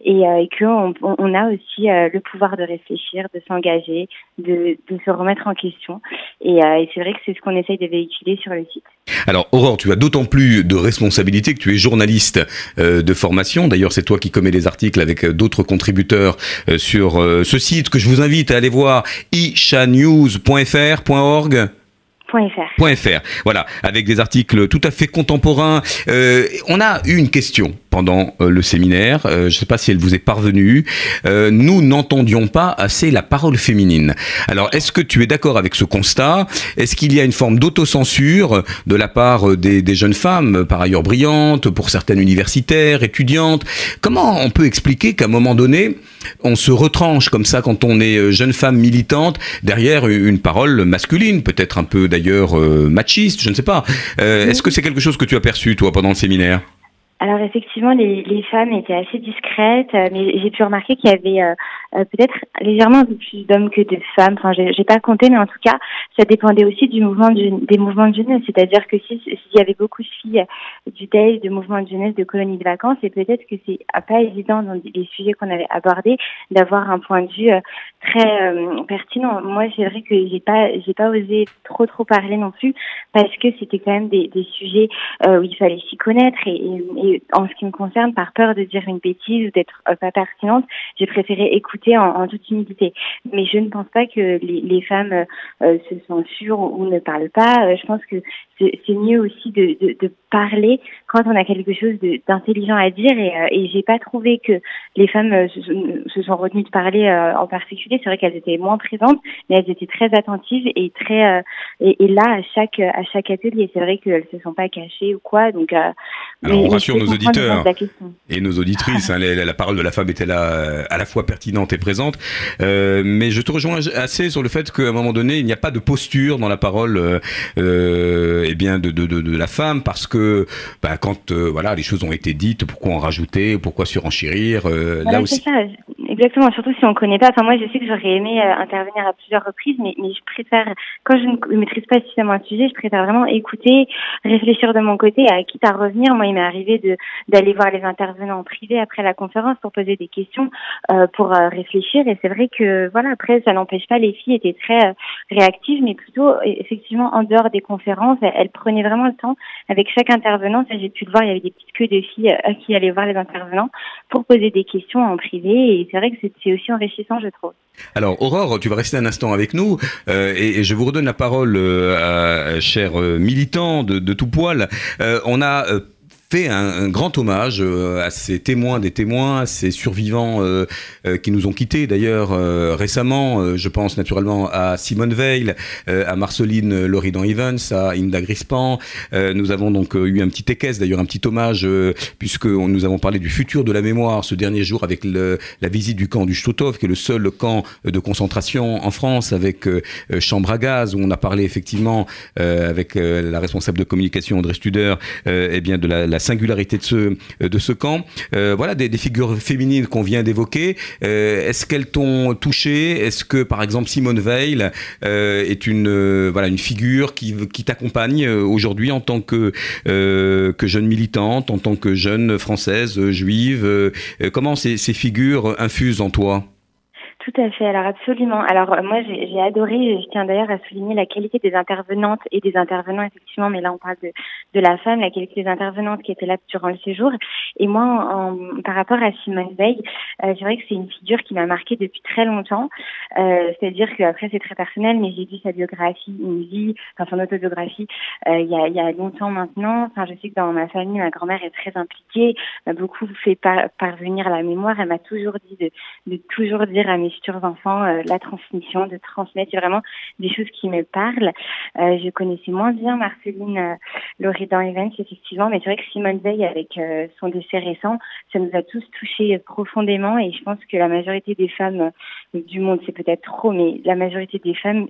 Speaker 8: et, et qu'on on a aussi le pouvoir de réfléchir, de s'engager, de, de, se remettre en question. Et, et c'est vrai que c'est ce qu'on essaye de véhiculer sur le site.
Speaker 4: Alors Aurore, tu as d'autant plus de responsabilité que tu es journaliste euh, de formation. D'ailleurs, c'est toi qui commets les articles avec euh, d'autres contributeurs euh, sur ce site que je vous invite à aller voir ishanews.fr.org.
Speaker 8: .fr.
Speaker 4: .fr. Voilà, avec des articles tout à fait contemporains. on a eu une question pendant le séminaire. je ne sais pas si elle vous est parvenue. nous n'entendions pas assez la parole féminine. Alors, est-ce que tu es d'accord avec ce constat? Est-ce qu'il y a une forme d'autocensure de la part des, jeunes femmes, par ailleurs brillantes, pour certaines universitaires, étudiantes? Comment on peut expliquer qu'à un moment donné, on se retranche comme ça quand on est jeune femme militante derrière une parole masculine, peut-être un peu d'ailleurs euh, machiste, je ne sais pas. Euh, est-ce que c'est quelque chose que tu as perçu, toi, pendant le séminaire?
Speaker 8: Alors effectivement, les, femmes étaient assez discrètes, euh, mais j'ai pu remarquer qu'il y avait euh, peut-être légèrement un peu plus d'hommes que de femmes. Enfin, j'ai pas compté, mais en tout cas, ça dépendait aussi du mouvement des mouvements de jeunesse. C'est-à-dire que s'il y avait beaucoup de filles du DAIS, de mouvements de jeunesse, de colonies de vacances, et peut-être que c'est pas évident dans les sujets qu'on avait abordés d'avoir un point de vue euh, très euh, pertinent. Moi, c'est vrai que j'ai pas, j'ai pas osé trop trop parler non plus parce que c'était quand même des, des sujets où il fallait s'y connaître et, et, en ce qui me concerne, par peur de dire une bêtise ou d'être pas pertinente, j'ai préféré écouter en, toute humilité. Mais je ne pense pas que les, les femmes euh, se censurent ou ne parlent pas. Euh, je pense que c'est mieux aussi de, de, de, parler quand on a quelque chose d'intelligent à dire. Et, euh, et j'ai pas trouvé que les femmes se, sont retenues de parler en particulier. C'est vrai qu'elles étaient moins présentes, mais elles étaient très attentives et très et, et, là à chaque à chaque atelier. C'est vrai qu'elles se sont pas cachées ou quoi. Donc
Speaker 4: Alors on rassure nos auditeurs et nos auditrices. hein, la, la, parole de la femme était là à la fois pertinente présente. Euh, mais je te rejoins assez sur le fait qu'à un moment donné, il n'y a pas de posture dans la parole euh, euh eh bien de, de, de, de, la femme parce que bah, quand euh, voilà les choses ont été dites, pourquoi en rajouter, pourquoi surenchérir
Speaker 8: Là aussi. Ça. Exactement, surtout si on ne connaît pas. Enfin, moi, je sais que j'aurais aimé intervenir à plusieurs reprises, mais, mais je préfère, quand je ne maîtrise pas suffisamment un sujet, je préfère vraiment écouter, réfléchir de mon côté, à quitte à revenir. Moi, il m'est arrivé de d'aller voir les intervenants en privé après la conférence pour poser des questions, euh, pour réfléchir réfléchir. Et c'est vrai que voilà, après, ça n'empêche pas, les filles étaient très euh, réactives, mais plutôt effectivement en dehors des conférences, elles, prenaient vraiment le temps avec chaque intervenant. J'ai pu le voir, il y avait des petites queues de filles euh, qui allaient voir les intervenants pour poser des questions en privé. C'est aussi enrichissant, je trouve.
Speaker 4: Alors, Aurore, tu vas rester un instant avec nous euh, et, je vous redonne la parole, à, chers militants de, de tout poil. on a un, grand hommage euh, à ces témoins des témoins, à ces survivants euh, euh, qui nous ont quittés d'ailleurs récemment. je pense naturellement à Simone Veil, à Marceline Loridan-Evans, à Inda Grispan. nous avons donc eu un petit équestre, d'ailleurs un petit hommage, puisque nous avons parlé du futur de la mémoire ce dernier jour avec la visite du camp du Stotov, qui est le seul camp de concentration en France, avec chambre à gaz, où on a parlé effectivement avec la responsable de communication André Studer, eh bien de la singularité de ce, euh, camp. Euh, voilà, des, figures féminines qu'on vient d'évoquer. Euh, est-ce qu'elles t'ont touché? Est-ce que, par exemple, Simone Veil est une, figure qui, qui t'accompagne aujourd'hui en tant que, que jeune militante, en tant que jeune française, juive? Comment ces, ces figures infusent en toi?
Speaker 8: Tout à fait, alors absolument. Alors euh, moi j'ai adoré, je tiens d'ailleurs à souligner la qualité des intervenantes et des intervenants effectivement, mais là on parle de, de la femme, la qualité des intervenantes qui étaient là durant le séjour. Et moi, en, par rapport à Simone Veil, euh, c'est vrai que c'est une figure qui m'a marquée depuis très longtemps. Euh, C'est-à-dire qu'après c'est très personnel, mais j'ai vu sa biographie, une vie, enfin son autobiographie, euh, il, y a, il y a longtemps maintenant. Enfin je sais que dans ma famille, ma grand-mère est très impliquée, m'a beaucoup fait parvenir à la mémoire. Elle m'a toujours dit de, de toujours dire à mes futurs enfants, euh, la transmission, de transmettre vraiment des choses qui me parlent. Euh, je connaissais moins bien Marceline euh, Loridan Evans, effectivement, mais c'est vrai que Simone Veil, avec son décès récent, ça nous a tous touchés profondément et je pense que la majorité des femmes du monde, c'est peut-être trop, mais la majorité des femmes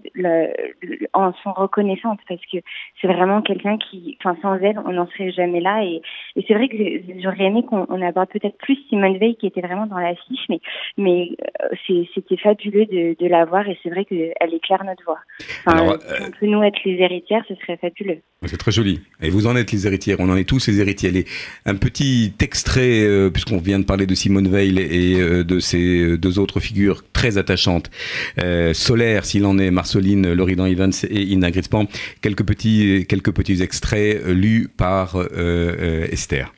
Speaker 8: en sont reconnaissantes parce que c'est vraiment quelqu'un qui, enfin, sans elle, on n'en serait jamais là. Et, c'est vrai que j'aurais aimé qu'on aborde peut-être plus Simone Veil qui était vraiment dans l'affiche, mais, mais c'était fabuleux de, de la voir et c'est vrai qu'elle éclaire notre voix. Enfin, euh, si on peut nous être les héritières, ce serait fabuleux.
Speaker 4: C'est très joli. Et vous en êtes les héritières, on en est tous les héritiers. Allez, un petit extrait, euh, puisqu'on vient de parler de Simone Veil et euh, de ces deux autres figures très attachantes. Solaire, s'il en est, Marceline Loridan Evans et Ina Grispan. Quelques petits, quelques petits extraits lus par Esther.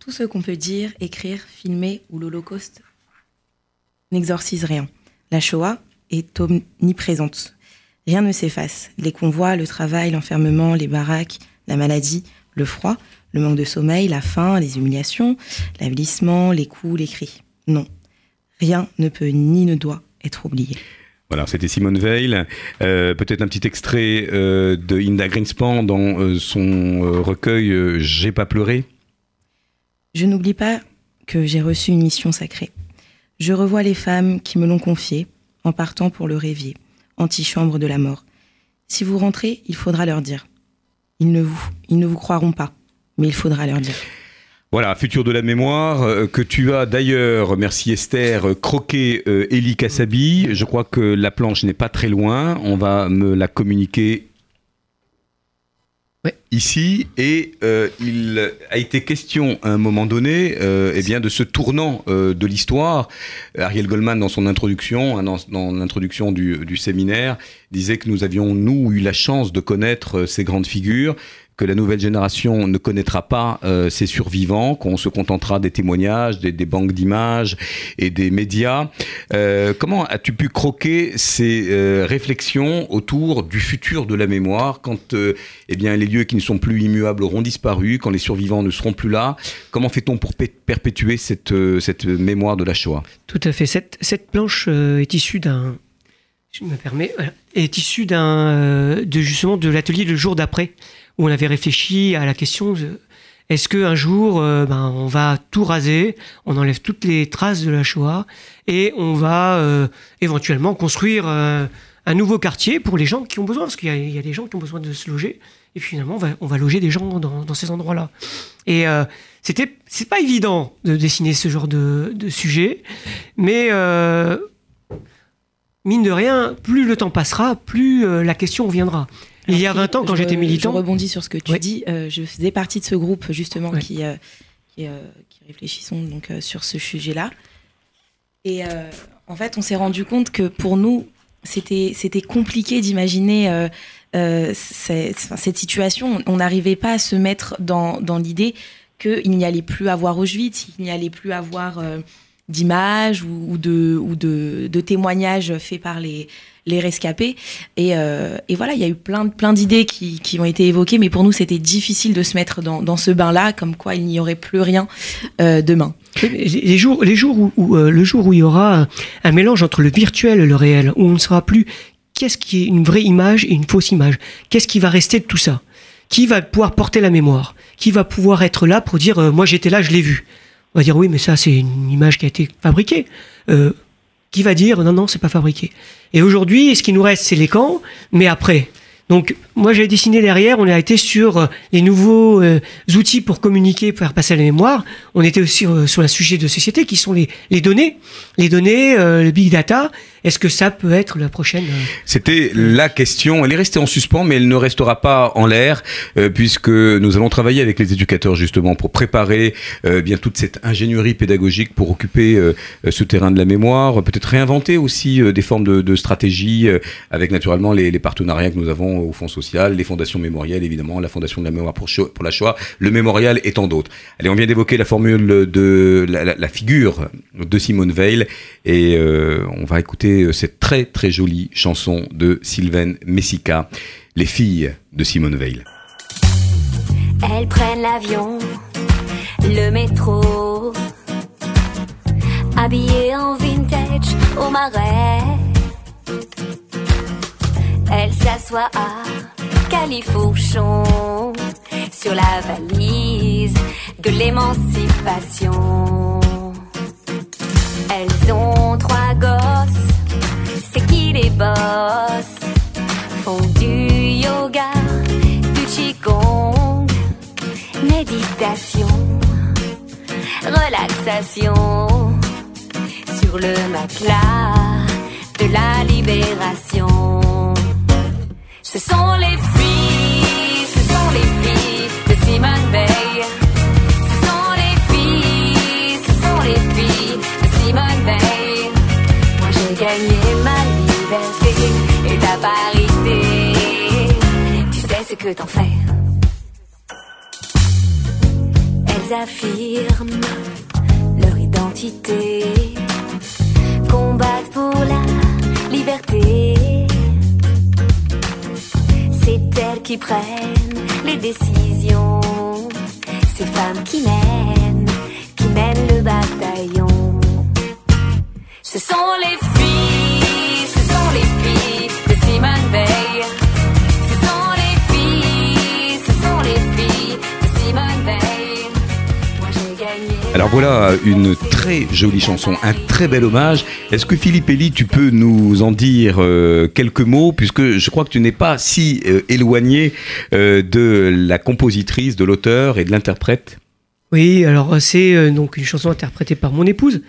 Speaker 6: Tout ce qu'on peut dire, écrire, filmer ou l'Holocauste n'exorcise rien. La Shoah est omniprésente. Rien ne s'efface. Les convois, le travail, l'enfermement, les baraques, la maladie, le froid, Le manque de sommeil, la faim, les humiliations, l'avilissement, les coups, les cris. Non, rien ne peut ni ne doit être oublié.
Speaker 4: Voilà, c'était Simone Veil. Euh, Peut-être un petit extrait euh, de Inda Greenspan dans euh, son recueil J'ai pas pleuré.
Speaker 6: Je n'oublie pas que j'ai reçu une mission sacrée. Je revois les femmes qui me l'ont confiée en partant pour le rêvier, antichambre de la mort. Si vous rentrez, il faudra leur dire. Ils ne vous, ils ne vous croiront pas, mais il faudra leur dire.
Speaker 4: Voilà, futur de la mémoire, euh, que tu as d'ailleurs, merci Esther, euh, croqué euh, Elie Kassabi. Je crois que la planche n'est pas très loin. On va me la communiquer Ici. Et euh, il a été question à un moment donné euh, eh bien, de ce tournant euh, de l'histoire. Ariel Goldman, dans son introduction, hein, dans, l'introduction du, du séminaire, disait que nous avions, nous, eu la chance de connaître ces grandes figures que la nouvelle génération ne connaîtra pas euh, ces survivants, qu'on se contentera des témoignages, des, banques d'images et des médias. Euh, comment as-tu pu croquer ces euh, réflexions autour du futur de la mémoire quand eh bien, les lieux qui ne sont plus immuables auront disparu, quand les survivants ne seront plus là? Comment fait-on pour pe- perpétuer cette, mémoire de la Shoah?
Speaker 3: Tout à fait. Cette, cette planche est issue d'un. Je me permets. est issue d'un. de justement de l'atelier le jour d'après, où on avait réfléchi à la question est-ce qu'un jour, euh, ben, on va tout raser, on enlève toutes les traces de la Shoah, et on va euh, éventuellement construire euh, un nouveau quartier pour les gens qui ont besoin, parce qu'il y, a- des gens qui ont besoin de se loger, et finalement, on va, loger des gens dans, ces endroits-là. Et c'était, c'est pas évident de dessiner ce genre de, de sujet, mais mine de rien, plus le temps passera, plus la question Il y a
Speaker 6: Alors,
Speaker 3: 20 ans, quand j'étais militant,
Speaker 6: Je rebondis sur ce que tu dis. euh, je faisais partie de ce groupe justement qui, euh, qui, euh, qui réfléchissons donc sur ce sujet-là. Et en fait, on s'est rendu compte que pour nous, c'était compliqué d'imaginer cette, situation. On n'arrivait pas à se mettre dans, dans l'idée qu'il n'y allait plus avoir Auschwitz, il n'y allait plus avoir d'images ou, ou de, ou de, de témoignages faits par les, les rescapés. Et, euh, et voilà, il y a eu plein, plein d'idées qui, qui ont été évoquées, mais pour nous, c'était difficile de se mettre dans, dans ce bain-là, comme quoi il n'y aurait plus rien euh, demain.
Speaker 3: les jours, les jours où, euh, le jour où il y aura un, mélange entre le virtuel et le réel, où on ne saura plus qu'est-ce qui est une vraie image et une fausse image, qu'est-ce qui va rester de tout ça, qui va pouvoir porter la mémoire, qui va pouvoir être là pour dire moi j'étais là, je l'ai vu? On va dire oui, mais ça c'est une image qui a été fabriquée. Qui va dire non non c'est pas fabriqué. Et aujourd'hui, ce qui nous reste c'est les camps, mais après. Donc moi j'ai dessiné derrière, on a été sur euh, les nouveaux euh, outils pour communiquer, pour faire passer la mémoire. On était aussi euh, sur un sujet de société qui sont les, données, les données, le big data. Est-ce que ça peut être la prochaine
Speaker 4: C'était la question. Elle est restée en suspens, mais elle ne restera pas en l'air, puisque nous allons travailler avec les éducateurs justement pour préparer euh, bien toute cette ingénierie pédagogique pour occuper ce terrain de la mémoire, peut-être réinventer aussi des formes de, euh, avec naturellement les partenariats que nous avons au Fonds social, les fondations mémorielles évidemment, la Fondation de la mémoire pour, la Shoah, le mémorial et tant d'autres. Allez, on vient d'évoquer la formule de la figure de Simone Veil et euh, on va écouter euh, cette très très jolie chanson de Sylvain Messica, Les filles de Simone Veil.
Speaker 9: Elles prennent l'avion, le métro, habillées en vintage au marais. Elles s'assoient à Califourchon sur la valise de l'émancipation. Elles ont trois gosses, c'est qui les boss? Font du yoga, du qigong, méditation, relaxation sur le matelas de la libération. Ce sont les filles, ce sont les filles de Simone Veil. Ce sont les filles, ce sont les filles de Simone Veil. Moi j'ai gagné ma liberté et ta parité. Tu sais ce que t'en fais. Elles affirment leur identité, combattent pour la liberté. C'est elles qui prennent les décisions, ces femmes qui mènent, qui mènent le bataillon. Ce sont les filles, ce sont les filles
Speaker 4: Alors voilà une très jolie chanson, un très bel hommage. Est-ce que Philippe Elie, tu peux nous en dire euh, quelques mots, puisque je crois que tu n'es pas si euh, éloigné euh, de la compositrice, de l'auteur et de l'interprète
Speaker 3: Oui, alors c'est donc une chanson interprétée par mon épouse,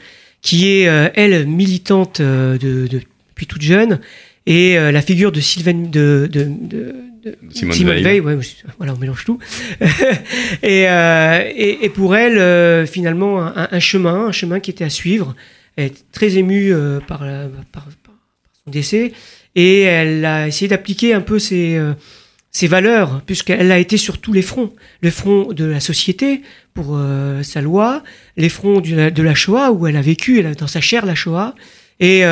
Speaker 3: qui est elle militante de, de- depuis toute jeune et la figure de Sylvain de, de-
Speaker 4: Simone Veil.
Speaker 3: ouais, voilà, on mélange tout. et, euh, et, et pour elle, euh, finalement, un, un chemin, un chemin qui était à suivre. Elle est très émue euh, par, son décès et elle a essayé d'appliquer un peu ses, ses valeurs, puisqu'elle a été sur tous les fronts. Le front de la société pour sa loi, les fronts du- de la Shoah où elle a vécu, elle a dans sa chair la Shoah. Et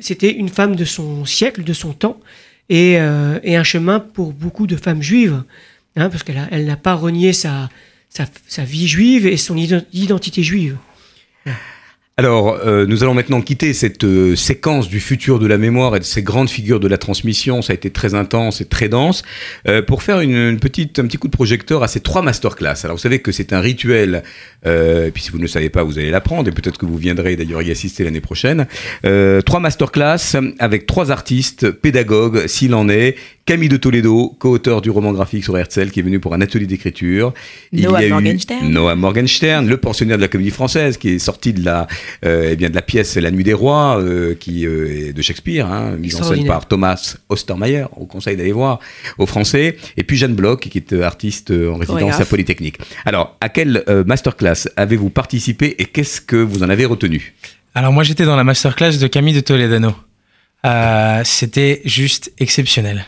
Speaker 3: c'était une femme de son siècle, de son temps, et, euh, et un chemin pour beaucoup de femmes juives, hein, parce qu'elle n'a pas renié sa, vie juive et son ident- identité juive.
Speaker 4: Alors, euh, nous allons maintenant quitter cette euh, séquence du futur de la mémoire et de ces grandes figures de la transmission. Ça a été très intense et très dense euh, pour faire une, une petite, un petit coup de projecteur à ces trois masterclass. Alors, vous savez que c'est un rituel. Euh, et puis, si vous ne le savez pas, vous allez l'apprendre et peut-être que vous viendrez d'ailleurs y assister l'année prochaine. Euh, trois masterclass avec trois artistes, pédagogues, s'il en est. Camille de Toledo, co-auteur du roman graphique sur Herzl, qui est venu pour un atelier d'écriture.
Speaker 6: Noah Morgenstern.
Speaker 4: Noah Morgenstern, le pensionnaire de la comédie française, qui est sorti de la, eh bien, de la pièce La Nuit des Rois, euh, qui euh, est de Shakespeare, hein, mise en scène par Thomas Ostermeyer, au conseil d'aller voir, au français. Et puis Jeanne Bloch, qui est euh, artiste euh, en résidence à Polytechnique. Alors, à quelle euh, masterclass avez-vous participé et qu'est-ce que vous en avez retenu?
Speaker 5: Alors moi j'étais dans la masterclass de Camille de Toledano. Euh, C'était juste exceptionnel.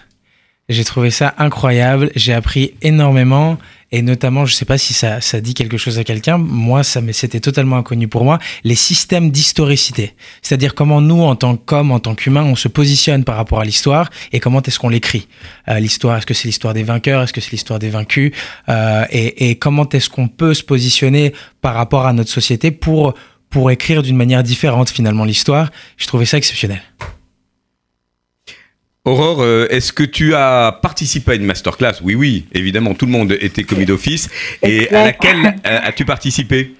Speaker 5: J'ai trouvé ça incroyable, j'ai appris énormément et notamment, je sais pas si ça, ça dit quelque chose à quelqu'un, moi ça mais c'était totalement inconnu pour moi, les systèmes d'historicité. C'est-à-dire comment nous en tant qu'hommes, en tant qu'humains, on se positionne par rapport à l'histoire et comment est-ce qu'on l'écrit. Euh, l'histoire, est-ce que c'est l'histoire des vainqueurs, est-ce que c'est l'histoire des vaincus euh, et, et comment est-ce qu'on peut se positionner par rapport à notre société pour pour écrire d'une manière différente finalement l'histoire. Je trouvais ça exceptionnel.
Speaker 4: Aurore, euh, est-ce que tu as participé à une masterclass? Oui, oui, évidemment, tout le monde était commis d'office. Et à laquelle euh, as-tu participé?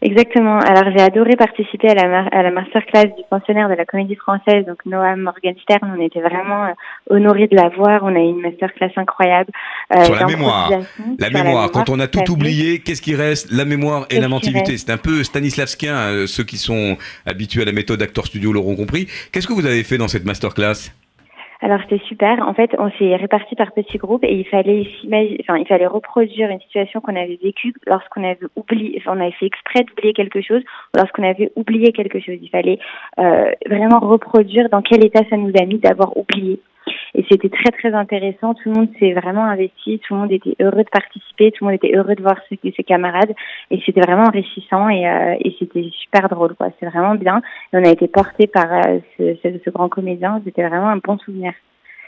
Speaker 8: Exactement. Alors j'ai adoré participer à la, à la masterclass du pensionnaire de la comédie française, donc Noam Morgenstern. On était vraiment euh, honorés de la voir. On a eu une masterclass incroyable. euh,
Speaker 4: Sur la mémoire. La
Speaker 8: sur
Speaker 4: mémoire, quand on a tout oublié, qu'est-ce qui reste? La mémoire et l'inventivité. C'est un peu Stanislavskien, ceux qui sont habitués à la méthode Actor Studio l'auront compris. Qu'est-ce que vous avez fait dans cette masterclass?
Speaker 8: Alors c'était super. En fait, on s'est répartis par petits groupes et il fallait enfin, il fallait reproduire une situation qu'on avait vécue lorsqu'on avait oublié, enfin, on avait fait exprès d'oublier quelque chose lorsqu'on avait oublié quelque chose. Il fallait euh, vraiment reproduire dans quel état ça nous a mis d'avoir oublié. Et c'était très très intéressant. Tout le monde s'est vraiment investi. Tout le monde était heureux de participer. Tout le monde était heureux de voir ses, ses camarades. Et c'était vraiment enrichissant et, euh, et c'était super drôle. quoi. C'est vraiment bien. Et on a été porté par euh, ce, ce, ce grand comédien. C'était vraiment un bon souvenir.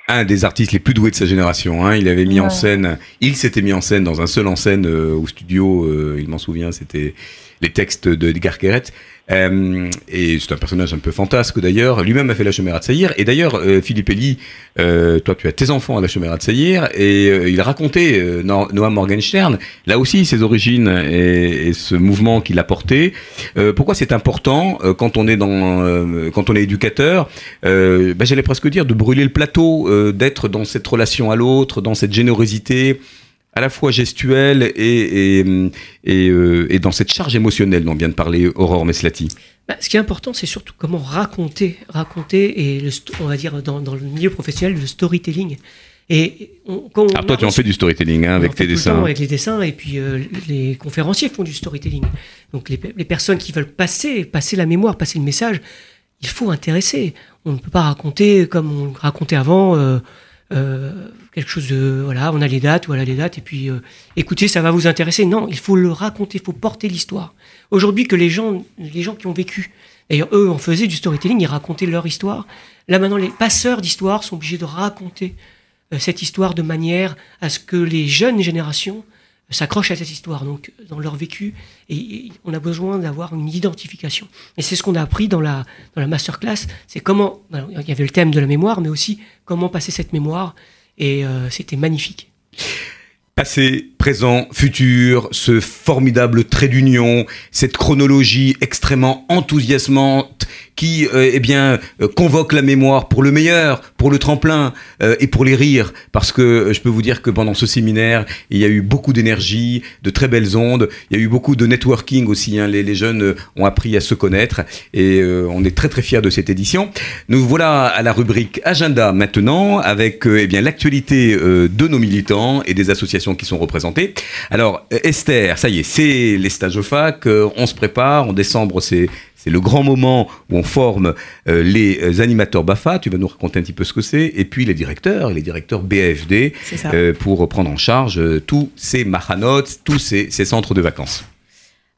Speaker 4: un des artistes les plus doués de sa génération. Hein. Il avait mis en scène, il s'était mis en scène dans un seul en scène euh, au studio. euh, il m'en souvient, c'était les textes de Edgar. Euh, et c'est un personnage un peu fantasque d'ailleurs. Lui-même a fait la Chemera de Saïr. Et d'ailleurs, euh, Philippe Elie, euh, toi tu as tes enfants à la Chemera de Saïr. Et il racontait, No- Noam Morgenstern, là aussi ses origines et, ce mouvement qu'il a porté. Pourquoi c'est important quand on est dans, quand on est éducateur, ben, j'allais presque dire de brûler le plateau, d'être dans cette relation à l'autre, dans cette générosité à la fois gestuelle et, et, et, euh, et dans cette charge émotionnelle dont vient de parler Aurore Meslati.
Speaker 3: Bah, ce qui est important, c'est surtout comment raconter, raconter et le, on va dire dans, dans le milieu professionnel le storytelling. Et on, quand on
Speaker 4: Alors toi,
Speaker 3: a
Speaker 4: tu en fais du storytelling hein, avec tes
Speaker 3: le temps
Speaker 4: dessins.
Speaker 3: Avec les dessins, et puis euh, les conférenciers font du storytelling. Donc les, les personnes qui veulent passer, passer la mémoire, passer le message, il faut intéresser. On ne peut pas raconter comme on racontait avant. euh, euh, quelque chose de voilà on a les dates voilà les dates et puis euh, écoutez ça va vous intéresser. Non il faut le raconter il faut porter l'histoire. Aujourd'hui que les gens les gens qui ont vécu d'ailleurs eux en faisaient du storytelling ils racontaient leur histoire. Là maintenant les passeurs d'histoire sont obligés de raconter euh, cette histoire de manière à ce que les jeunes générations s'accrochent à cette histoire, donc dans leur vécu, et, on a besoin d'avoir une identification. Et c'est ce qu'on a appris dans la, dans la masterclass, c'est comment, il y avait le thème de la mémoire, mais aussi comment passer cette mémoire, et c'était magnifique.
Speaker 4: Passé, présent, futur, ce formidable trait d'union, cette chronologie extrêmement enthousiasmante qui euh, eh bien euh, convoque la mémoire pour le meilleur, pour le tremplin euh, et pour les rires parce que je peux vous dire que pendant ce séminaire, il y a eu beaucoup d'énergie, de très belles ondes, il y a eu beaucoup de networking aussi hein. les, les, jeunes ont appris à se connaître et on est très très fiers de cette édition. Nous voilà à la rubrique agenda maintenant avec eh bien l'actualité de nos militants et des associations qui sont représentées. Alors Esther, ça y est, c'est les stages au fac, on se prépare, en décembre c'est c'est le grand moment où on forme euh, les euh, animateurs BAFA. Tu vas nous raconter un petit peu ce que c'est. Et puis les directeurs, les directeurs BAFD, euh, pour prendre en charge tous ces mahanotes, tous ces, centres de vacances.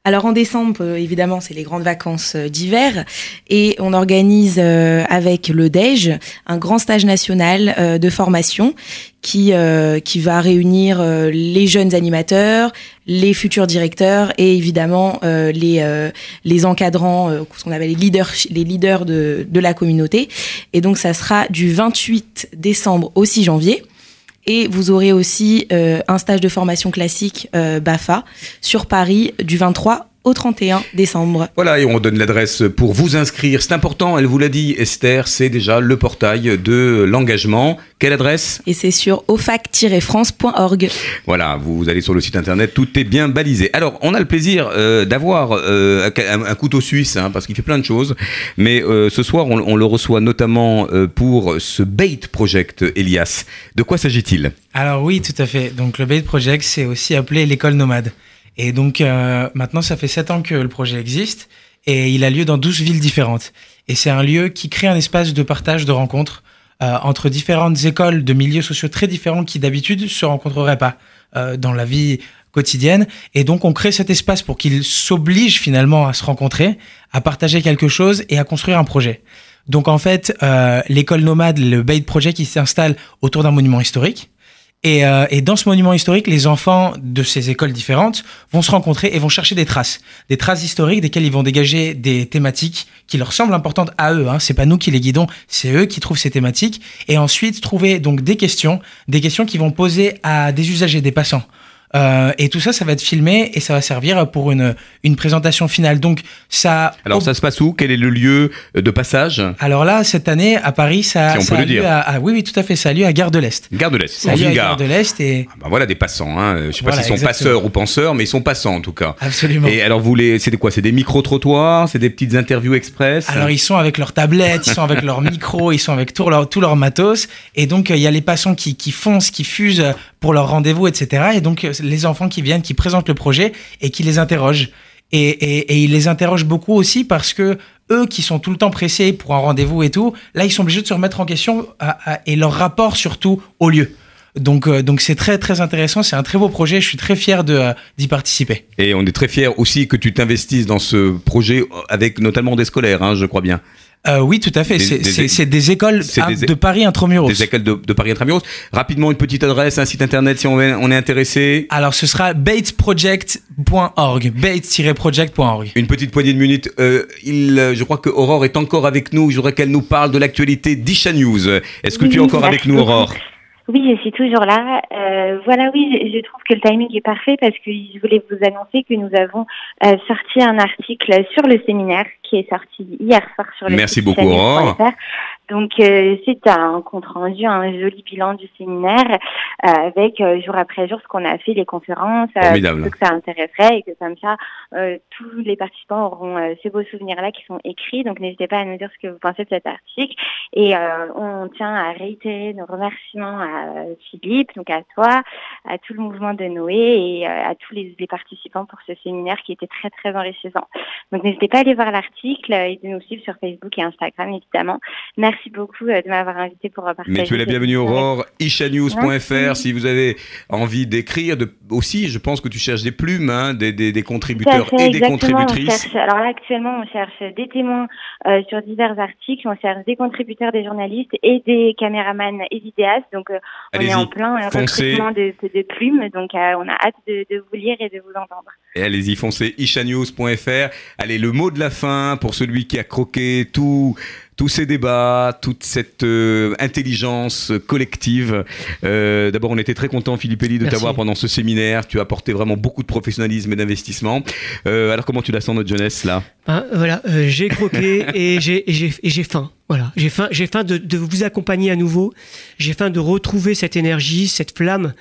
Speaker 6: Alors en décembre, évidemment, c'est les grandes vacances d'hiver et on organise avec le DEJ un grand stage national de formation qui, euh, qui va réunir euh, les jeunes animateurs, les futurs directeurs et évidemment euh, les, les encadrants, ce qu'on appelle les leaders, les leaders de, de la communauté. Et donc ça sera du 28 décembre au 6 janvier. Et vous aurez aussi un stage de formation classique BAFA sur Paris du 23 au 31 décembre.
Speaker 4: Voilà, et on donne l'adresse pour vous inscrire. C'est important, elle vous l'a dit, Esther, c'est déjà le portail de l'engagement. Quelle adresse?
Speaker 6: Et c'est sur ofac-france.org.
Speaker 4: Voilà, vous allez sur le site internet, tout est bien balisé. Alors, on a le plaisir euh, d'avoir euh, un, couteau suisse, hein, parce qu'il fait plein de choses. Mais euh, ce soir, on, on, le reçoit notamment pour ce Bait Project, Elias. De quoi s'agit-il?
Speaker 5: Alors oui, tout à fait. Donc le Bait Project, c'est aussi appelé l'école nomade. Et donc euh, maintenant, ça fait sept ans que le projet existe et il a lieu dans 12 villes différentes. Et c'est un lieu qui crée un espace de partage, de rencontres euh, entre différentes écoles de milieux sociaux très différents qui d'habitude se rencontreraient pas euh, dans la vie quotidienne. Et donc on crée cet espace pour qu'ils s'obligent finalement à se rencontrer, à partager quelque chose et à construire un projet. Donc en fait, euh, l'école nomade, le Bait Project, il s'installe autour d'un monument historique. Et, euh, et, dans ce monument historique, les enfants de ces écoles différentes vont se rencontrer et vont chercher des traces, des traces historiques desquelles ils vont dégager des thématiques qui leur semblent importantes à eux. Hein. C'est pas nous qui les guidons, c'est eux qui trouvent ces thématiques. Et ensuite trouver donc des questions, des questions qui vont poser à des usagers, des passants. Euh, et tout ça, ça va être filmé et ça va servir pour une, une présentation finale. Donc ça.
Speaker 4: Alors ça se passe où? Quel est le lieu de passage?
Speaker 5: Alors là, cette année à Paris, ça, ça a lieu À, oui, oui, tout à fait, ça a lieu à Gare de l'Est.
Speaker 4: Gare de l'Est.
Speaker 5: Ça a lieu à Gare de l'Est et.
Speaker 4: Ah ben voilà des passants. Hein. Je sais pas s'ils sont passeurs ou penseurs, mais ils sont passants en tout cas.
Speaker 5: Absolument.
Speaker 4: Et alors vous les, c'est quoi? C'est des micro trottoirs C'est des petites interviews express?
Speaker 5: Alors ils sont avec leurs tablettes, ils sont avec leurs micros, ils sont avec tout leur tout leur matos. Et donc il y a les passants qui, qui foncent, qui fusent pour leur rendez-vous, etc. Et donc les enfants qui viennent, qui présentent le projet et qui les interrogent. Et, et, et ils les interrogent beaucoup aussi parce que eux qui sont tout le temps pressés pour un rendez-vous et tout, là ils sont obligés de se remettre en question et leur rapport surtout au lieu. Donc, euh, donc c'est très très intéressant, c'est un très beau projet. Je suis très fier de euh, d'y participer.
Speaker 4: Et on est très fier aussi que tu t'investisses dans ce projet avec notamment des scolaires, hein, je crois bien.
Speaker 5: Euh, oui, tout à fait. C'est des, écoles de Paris Intramuros.
Speaker 4: Des écoles de, Paris Intramuros. Rapidement, une petite adresse, un site internet si on est, on est intéressé.
Speaker 5: Alors, ce sera batesproject.org. Bates-project.org.
Speaker 4: Une petite poignée de minutes. Euh, il, euh, je crois que Aurore est encore avec nous. Je voudrais qu'elle nous parle de l'actualité d'Isha News. Est-ce que tu es encore avec nous, Aurore?
Speaker 8: Oui, je suis toujours là. Euh, voilà, oui, je, trouve que le timing est parfait parce que je voulais vous annoncer que nous avons euh, sorti un article sur le séminaire qui est sorti hier soir sur le
Speaker 4: Merci beaucoup, Aurore.
Speaker 8: Donc euh, c'est un compte rendu, un joli bilan du séminaire euh, avec euh, jour après jour ce qu'on a fait, les conférences, ce que ça intéresserait et que comme ça tous les participants auront ces beaux souvenirs là qui sont écrits. Donc n'hésitez pas à nous dire ce que vous pensez de cet article et on tient à réitérer nos remerciements à Philippe, donc à toi, à tout le mouvement de Noé et à tous les, les participants pour ce séminaire qui était très très enrichissant. Donc n'hésitez pas à aller voir l'article et de nous suivre sur Facebook et Instagram évidemment. Merci merci beaucoup de m'avoir invité pour partager.
Speaker 4: Mais tu es la bienvenue, Aurore. ishanews.fr si vous avez envie d'écrire. De... Aussi, je pense que tu cherches des plumes, hein, des, des, des, contributeurs et des contributrices.
Speaker 8: Cherche, alors là, actuellement, on cherche des témoins euh, sur divers articles, on cherche des contributeurs, des journalistes et des caméramans et vidéastes. Donc, euh, on est en plein euh, recrutement de, de, plumes. Donc, on a hâte de, de, vous lire et de vous entendre.
Speaker 4: Et allez-y, foncez ishanews.fr. Allez, le mot de la fin pour celui qui a croqué tout tous ces débats, toute cette euh, intelligence collective. Euh, D'abord, on était très content, Philippe Elie, de t'avoir pendant ce séminaire. Tu as apporté vraiment beaucoup de professionnalisme et d'investissement. Euh, alors, comment tu la sens, notre jeunesse, là?
Speaker 3: Ben, Voilà, j'ai croqué et j'ai faim. Voilà, j'ai faim, j'ai faim de, de vous accompagner à nouveau. J'ai faim de retrouver cette énergie, cette flamme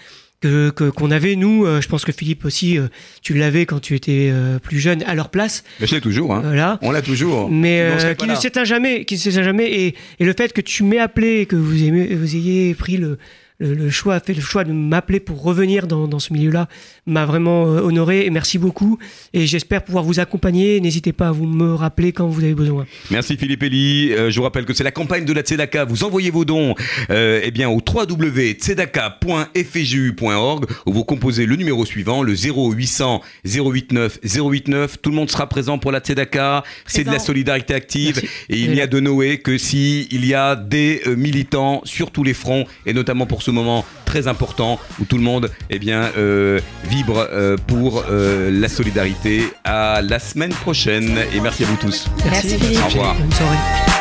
Speaker 3: que qu'on avait nous. Euh, je pense que Philippe aussi, euh, tu l'avais quand tu étais euh, plus jeune à leur place.
Speaker 4: Mais je l'ai toujours. Hein. Voilà. On l'a toujours.
Speaker 3: Mais qui ne s'éteint jamais, qui ne s'éteint jamais. Et, et, le fait que tu m'aies appelé, que vous, aimez, vous ayez pris le le, choix, a fait le choix de m'appeler pour revenir dans, dans ce milieu-là, m'a vraiment euh, honoré et merci beaucoup. Et j'espère pouvoir vous accompagner. N'hésitez pas à vous me rappeler quand vous avez besoin.
Speaker 4: Merci Philippe Elie. Euh, je vous rappelle que c'est la campagne de la Tzedaka. Vous envoyez vos dons euh, eh bien, au www.tzedaka.fju.org où vous composez le numéro suivant, le 0800 089 089. Tout le monde sera présent pour la Tzedaka. C'est de la solidarité active. Et il n'y a de Noé que si il y a des militants sur tous les fronts et notamment pour ce moment très important où tout le monde eh bien, euh, vibre euh, pour euh, la solidarité. À la semaine prochaine et merci à vous tous.
Speaker 6: Merci,
Speaker 4: Au revoir.
Speaker 3: Bonne soirée.